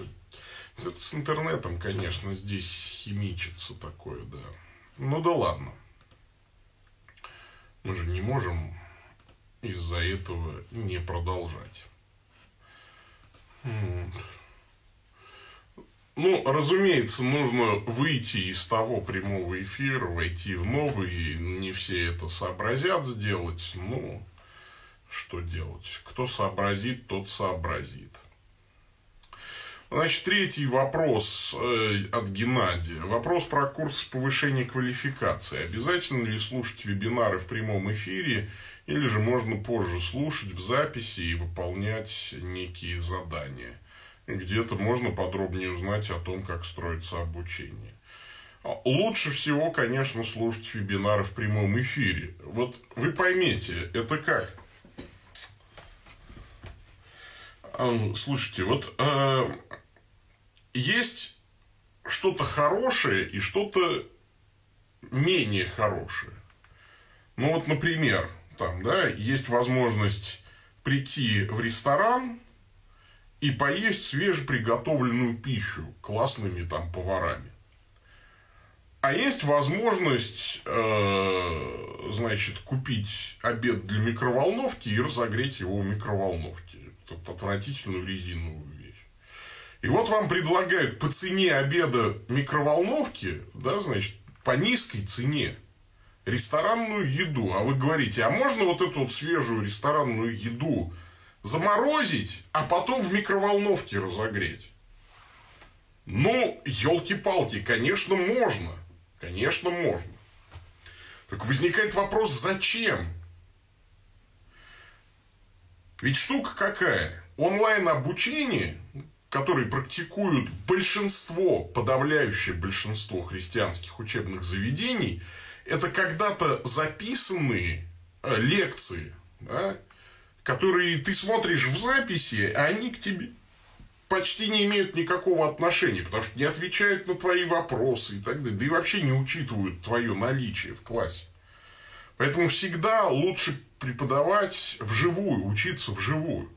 Это с интернетом, конечно, здесь химичится такое, да. Ну да ладно. Мы же не можем из-за этого не продолжать. Ну, разумеется, нужно выйти из того прямого эфира, войти в новый. Не все это сообразят сделать. Ну, что делать? Кто сообразит, тот сообразит. Значит, третий вопрос э, от Геннадия. Вопрос про курс повышения квалификации. Обязательно ли слушать вебинары в прямом эфире или же можно позже слушать в записи и выполнять некие задания. Где-то можно подробнее узнать о том, как строится обучение. А лучше всего, конечно, слушать вебинары в прямом эфире. Вот вы поймите, это как? Слушайте, вот э, есть что-то хорошее и что-то менее хорошее. Ну вот, например, там, да, есть возможность прийти в ресторан и поесть свежеприготовленную пищу классными там поварами. А есть возможность, э, значит, купить обед для микроволновки и разогреть его в микроволновке. Это отвратительную резиновую вещь. И вот вам предлагают по цене обеда микроволновки, да, значит, по низкой цене – ресторанную еду, а вы говорите, а можно вот эту вот свежую ресторанную еду заморозить, а потом в микроволновке разогреть? Ну, елки-палки, конечно, можно. Конечно, можно. Так возникает вопрос, зачем? Ведь штука какая? Онлайн-обучение, которое практикуют большинство, подавляющее большинство христианских учебных заведений, это когда-то записанные э, лекции, да, которые ты смотришь в записи, а они к тебе почти не имеют никакого отношения, потому что не отвечают на твои вопросы и так далее, да и вообще не учитывают твое наличие в классе. Поэтому всегда лучше преподавать вживую, учиться вживую.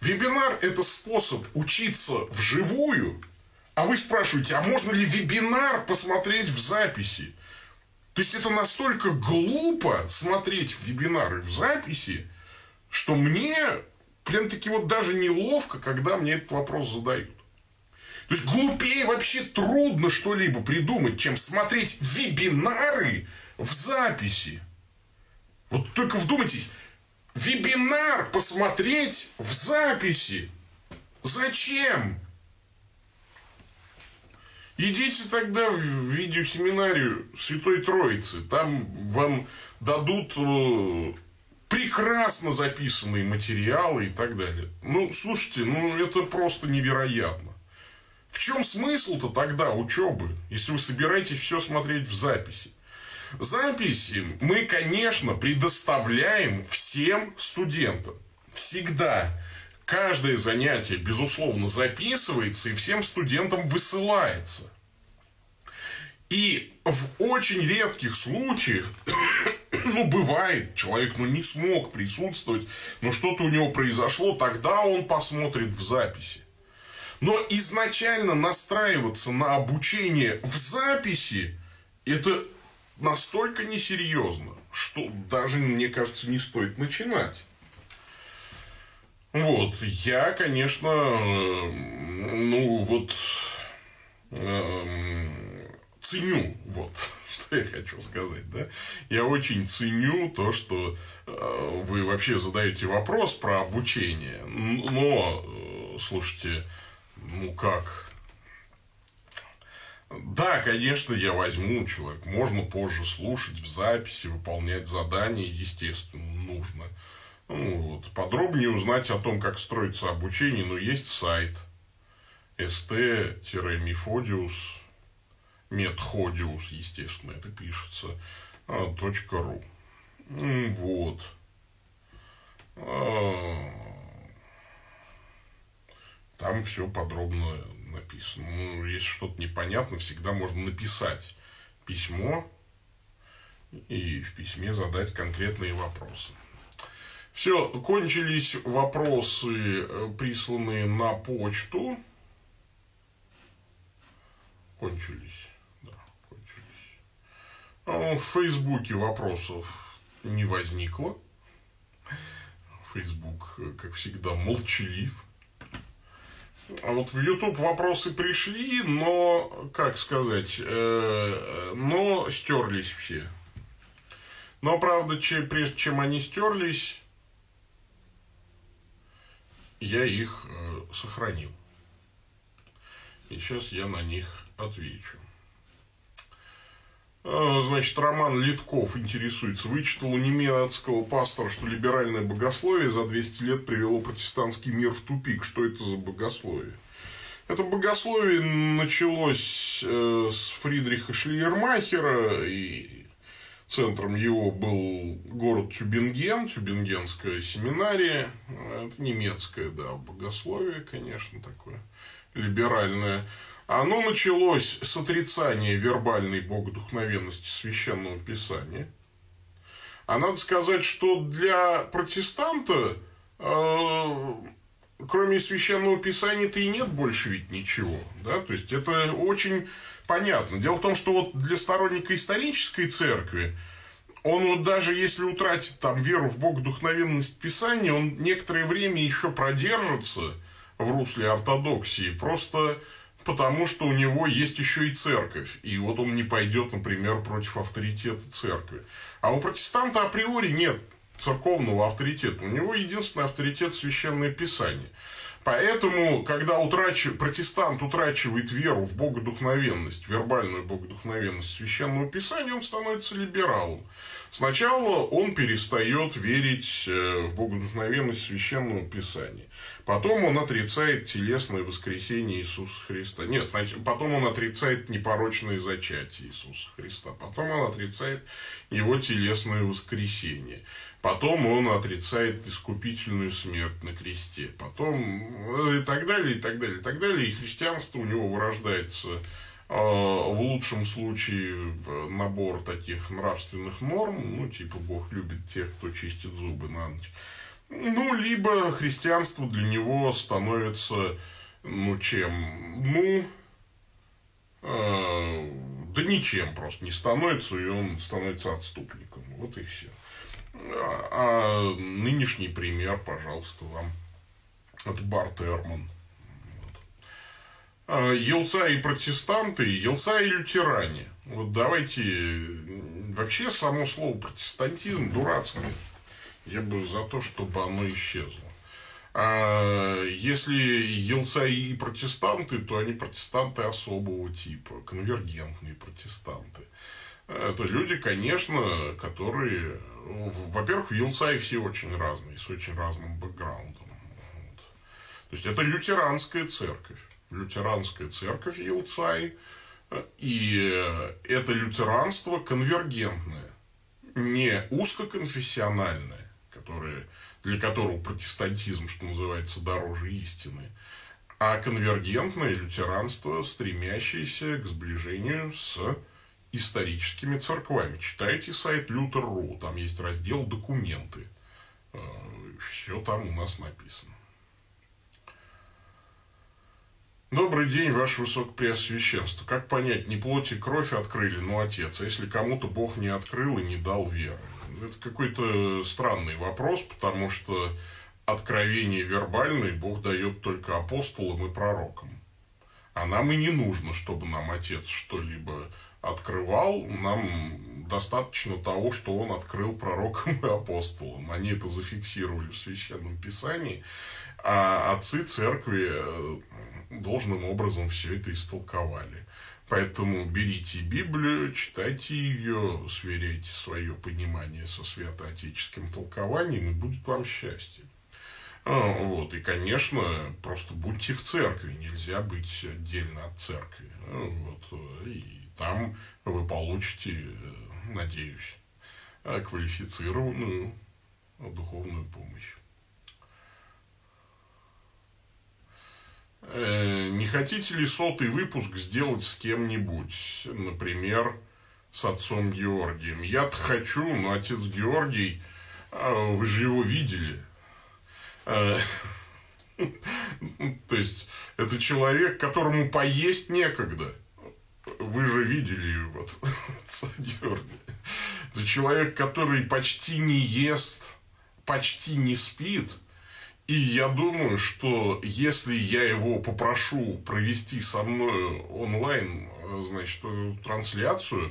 Вебинар – это способ учиться вживую, а вы спрашиваете, а можно ли вебинар посмотреть в записи? То есть это настолько глупо смотреть вебинары в записи, что мне прям-таки вот даже неловко, когда мне этот вопрос задают. То есть глупее вообще трудно что-либо придумать, чем смотреть вебинары в записи. Вот только вдумайтесь, вебинар посмотреть в записи. Зачем? Идите тогда в видеосеминарию Святой Троицы. Там вам дадут э, прекрасно записанные материалы и так далее. Ну, слушайте, ну это просто невероятно. В чем смысл-то тогда учебы, если вы собираетесь все смотреть в записи? Записи мы, конечно, предоставляем всем студентам. Всегда. Каждое занятие, безусловно, записывается и всем студентам высылается. И в очень редких случаях, ну, бывает, человек, ну, не смог присутствовать, но что-то у него произошло, тогда он посмотрит в записи. Но изначально настраиваться на обучение в записи, это настолько несерьезно, что даже, мне кажется, не стоит начинать. Вот, я, конечно, ну вот, э, ценю, вот, что я хочу сказать, да. Я очень ценю то, что э, вы вообще задаете вопрос про обучение, но, э, слушайте, ну как, да, конечно, я возьму человек. Можно позже слушать в записи, выполнять задания, естественно, нужно. Ну, вот. Подробнее узнать о том, как строится обучение, ну, есть сайт st-methodius, естественно, это пишется, а, .ру. Вот. А, там все подробно написано. Ну, если что-то непонятно, всегда можно написать письмо и в письме задать конкретные вопросы. Все, кончились вопросы, э, присланные на почту. Кончились, да, кончились. А в Фейсбуке вопросов не возникло. Фейсбук, э, как всегда, молчалив. А вот в YouTube вопросы пришли, но, как сказать, э, но стерлись все. Но, правда, че, прежде чем они стерлись, я их э, сохранил. И сейчас я на них отвечу. А, значит, Роман Литков интересуется. Вычитал у немецкого пастора, что либеральное богословие за 200 лет привело протестантский мир в тупик. Что это за богословие? Это богословие началось э, с Фридриха Шлиермахера, и центром его был город Тюбинген, Тюбингенская семинария. Это немецкое, да, богословие, конечно, такое либеральное. Оно началось с отрицания вербальной богодухновенности священного писания. А надо сказать, что для протестанта, э, кроме священного писания-то и нет больше ведь ничего. Да? То есть это очень понятно. Дело в том, что вот для сторонника исторической церкви, он вот даже если утратит там веру в богодухновенность Писания, он некоторое время еще продержится в русле ортодоксии. Просто потому что у него есть еще и церковь. И вот он не пойдет, например, против авторитета церкви. А у протестанта априори нет церковного авторитета. У него единственный авторитет священное писание. Поэтому, когда утрач... протестант утрачивает веру в богодухновенность, вербальную богодухновенность священного писания, он становится либералом. Сначала он перестает верить э, в богодухновенность священного писания. Потом он отрицает телесное воскресение Иисуса Христа. Нет, значит, потом он отрицает непорочное зачатие Иисуса Христа. Потом он отрицает его телесное воскресение. Потом он отрицает искупительную смерть на кресте. Потом э, и так далее, и так далее, и так далее. И христианство у него вырождается э, в лучшем случае набор таких нравственных норм, ну, типа Бог любит тех, кто чистит зубы на ночь. Ну, либо христианство для него становится, ну, чем? Ну, э, да ничем просто не становится, и он становится отступником. Вот и все. А, а нынешний пример, пожалуйста, вам. Это Барт Эрман. Вот. Елца и протестанты, елца и лютеране. Вот давайте... Вообще, само слово протестантизм дурацкое. Я бы за то, чтобы оно исчезло. А если елца и протестанты, то они протестанты особого типа, конвергентные протестанты. Это люди, конечно, которые... Во-первых, все очень разные, с очень разным бэкграундом. Вот. То есть, это лютеранская церковь. Лютеранская церковь Елцай. И это лютеранство конвергентное. Не узкоконфессиональное которые, для которого протестантизм, что называется, дороже истины, а конвергентное лютеранство, стремящееся к сближению с историческими церквами. Читайте сайт Лютер.ру, там есть раздел «Документы». Э, Все там у нас написано. Добрый день, Ваше Высокопреосвященство. Как понять, не плоть и кровь открыли, но Отец, а если кому-то Бог не открыл и не дал веры? это какой-то странный вопрос, потому что откровение вербальное Бог дает только апостолам и пророкам. А нам и не нужно, чтобы нам Отец что-либо открывал. Нам достаточно того, что Он открыл пророкам и апостолам. Они это зафиксировали в Священном Писании. А отцы церкви э, должным образом все это истолковали. Поэтому берите Библию, читайте ее, сверяйте свое понимание со святоотеческим толкованием, и будет вам счастье. А, вот, и, конечно, просто будьте в церкви, нельзя быть отдельно от церкви. А, вот, и там вы получите, надеюсь, квалифицированную духовную помощь. Э, не хотите ли сотый выпуск сделать с кем-нибудь? Например, с отцом Георгием. Я-то хочу, но отец Георгий, вы же его видели. Э, то есть, это человек, которому поесть некогда. Вы же видели вот. Это человек, который почти не ест, почти не спит – и я думаю, что если я его попрошу провести со мной онлайн, значит, трансляцию,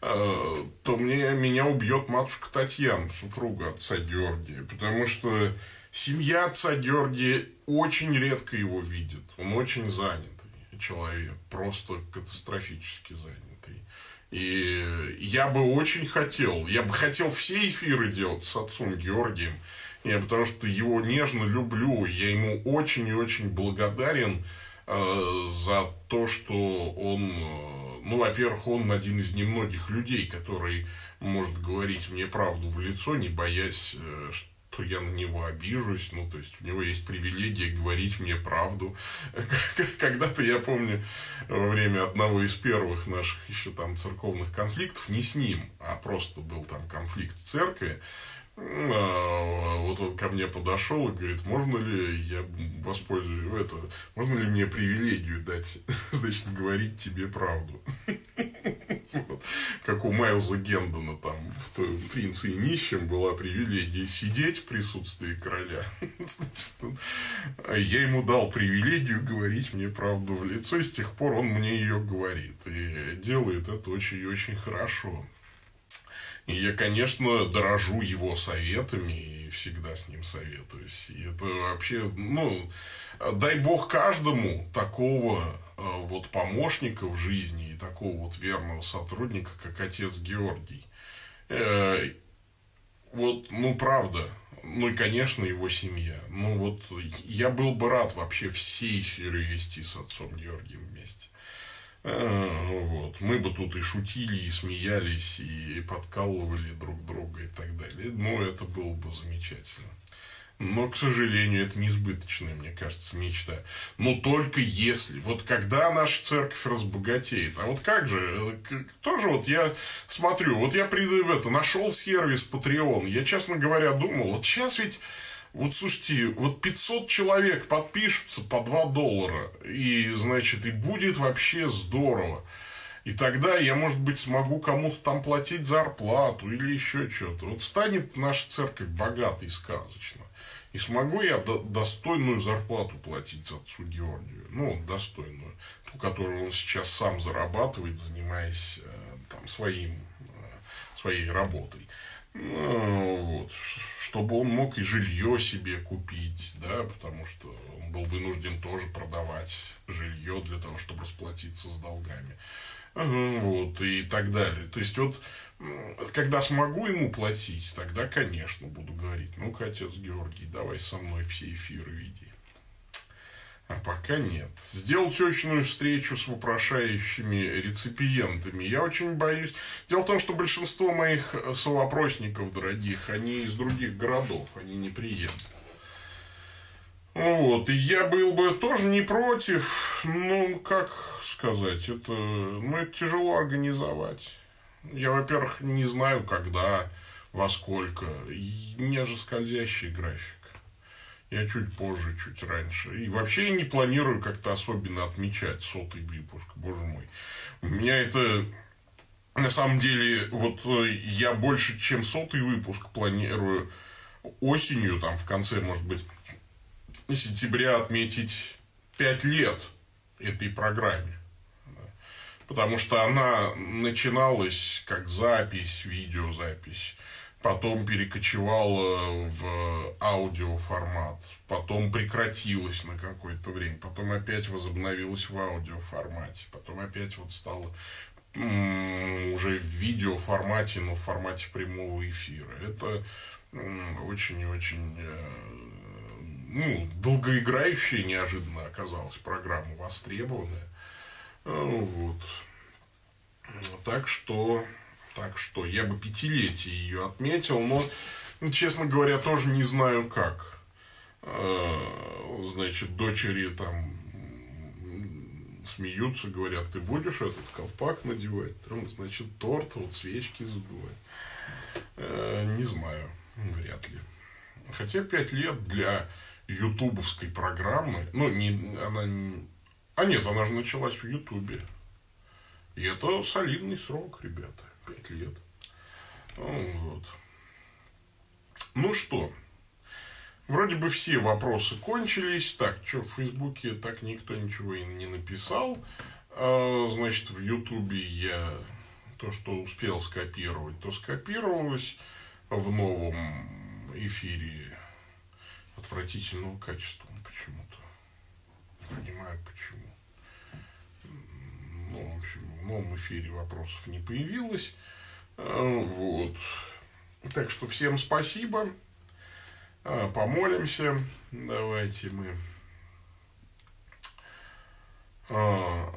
э, то мне, меня убьет матушка Татьяна, супруга отца Георгия. Потому что семья отца Георгия очень редко его видит. Он очень занятый человек, просто катастрофически занятый. И я бы очень хотел, я бы хотел все эфиры делать с отцом Георгием, я потому что его нежно люблю, я ему очень и очень благодарен э, за то, что он, э, ну, во-первых, он один из немногих людей, который может говорить мне правду в лицо, не боясь, э, что я на него обижусь, ну, то есть у него есть привилегия говорить мне правду. Когда-то, я помню, во время одного из первых наших еще там церковных конфликтов, не с ним, а просто был там конфликт в церкви, а, вот он ко мне подошел и говорит, можно ли я воспользуюсь, это, можно ли мне привилегию дать, значит, говорить тебе правду. Как у Майлза Гендона там в «Принце и нищем» была привилегия сидеть в присутствии короля. А я ему дал привилегию говорить мне правду в лицо, и с тех пор он мне ее говорит. И делает это очень и очень хорошо. И я, конечно, дорожу его советами и всегда с ним советуюсь. И это вообще, ну, дай бог каждому такого вот помощника в жизни и такого вот верного сотрудника, как отец Георгий. Э, вот, ну, правда, ну и, конечно, его семья. Ну вот я был бы рад вообще все эфиры вести с отцом Георгием вместе. А, вот. Мы бы тут и шутили, и смеялись, и подкалывали друг друга и так далее. Ну, это было бы замечательно. Но, к сожалению, это несбыточная, мне кажется, мечта. Но только если, вот когда наша церковь разбогатеет, а вот как же, тоже вот я смотрю, вот я приду в это, нашел сервис Patreon, я, честно говоря, думал, вот сейчас ведь вот слушайте, вот 500 человек подпишутся по 2 доллара, и, значит, и будет вообще здорово. И тогда я, может быть, смогу кому-то там платить зарплату или еще что-то. Вот станет наша церковь богатой и сказочно. И смогу я до достойную зарплату платить отцу Георгию. Ну, достойную. Ту, которую он сейчас сам зарабатывает, занимаясь э, там, своим, э, своей работой. Ну, вот, чтобы он мог и жилье себе купить, да, потому что он был вынужден тоже продавать жилье для того, чтобы расплатиться с долгами. Вот, и так далее. То есть, вот, когда смогу ему платить, тогда, конечно, буду говорить, ну-ка, отец Георгий, давай со мной все эфиры веди. А пока нет. Сделать очную встречу с вопрошающими реципиентами я очень боюсь. Дело в том, что большинство моих совопросников дорогих, они из других городов, они не приедут. Вот, и я был бы тоже не против, ну, как сказать, это, ну, это тяжело организовать. Я, во-первых, не знаю, когда, во сколько. У меня же скользящий график. Я чуть позже, чуть раньше. И вообще я не планирую как-то особенно отмечать сотый выпуск, боже мой. У меня это на самом деле, вот э, я больше, чем сотый выпуск планирую осенью, там, в конце, может быть, сентября отметить пять лет этой программе. Потому что она начиналась как запись, видеозапись потом перекочевала в аудиоформат, потом прекратилась на какое-то время, потом опять возобновилась в аудиоформате, потом опять вот стала уже в видеоформате, но в формате прямого эфира. Это очень и очень э, ну, долгоиграющая неожиданно оказалась программа, востребованная. Вот. Так что так что я бы пятилетие ее отметил, но, ну, честно говоря, тоже не знаю как. А, значит, дочери там смеются, говорят, ты будешь этот колпак надевать, там, значит, торт, вот свечки задувать. А, не знаю, вряд ли. Хотя пять лет для ютубовской программы, ну, не, она, а нет, она же началась в ютубе. И это солидный срок, ребята. Пять лет. Ну, вот. Ну что, вроде бы все вопросы кончились. Так, что в Фейсбуке так никто ничего и не написал. А, значит, в Ютубе я то, что успел скопировать, то скопировалось в новом эфире отвратительного качества почему-то. Не понимаю, почему. Ну, в общем, в новом эфире вопросов не появилось. А, вот. Так что всем спасибо. А, помолимся. Давайте мы. А,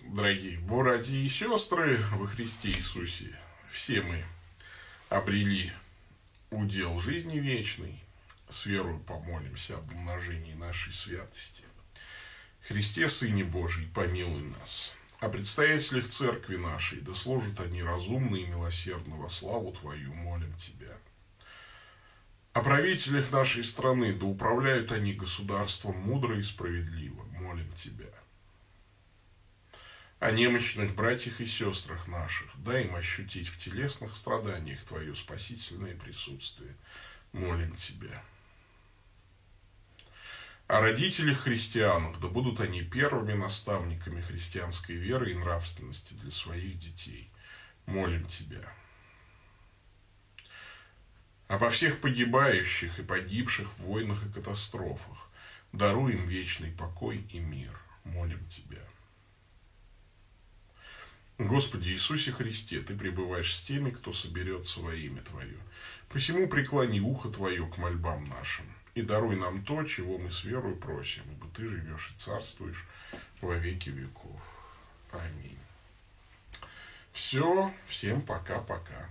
дорогие братья и сестры во Христе Иисусе, все мы обрели удел жизни вечной. С верой помолимся об умножении нашей святости. Христе, Сыне Божий, помилуй нас. О предстоятелях церкви нашей, да служат они разумно и милосердно во славу Твою, молим Тебя. О правителях нашей страны, да управляют они государством мудро и справедливо, молим Тебя. О немощных братьях и сестрах наших, дай им ощутить в телесных страданиях Твое спасительное присутствие, молим Тебя о родителях христианах, да будут они первыми наставниками христианской веры и нравственности для своих детей. Молим Тебя. Обо всех погибающих и погибших в войнах и катастрофах. Даруй им вечный покой и мир. Молим Тебя. Господи Иисусе Христе, Ты пребываешь с теми, кто соберется во имя Твое. Посему преклони ухо Твое к мольбам нашим и даруй нам то, чего мы с верой просим, ибо Ты живешь и царствуешь во веки веков. Аминь. Все, всем пока-пока.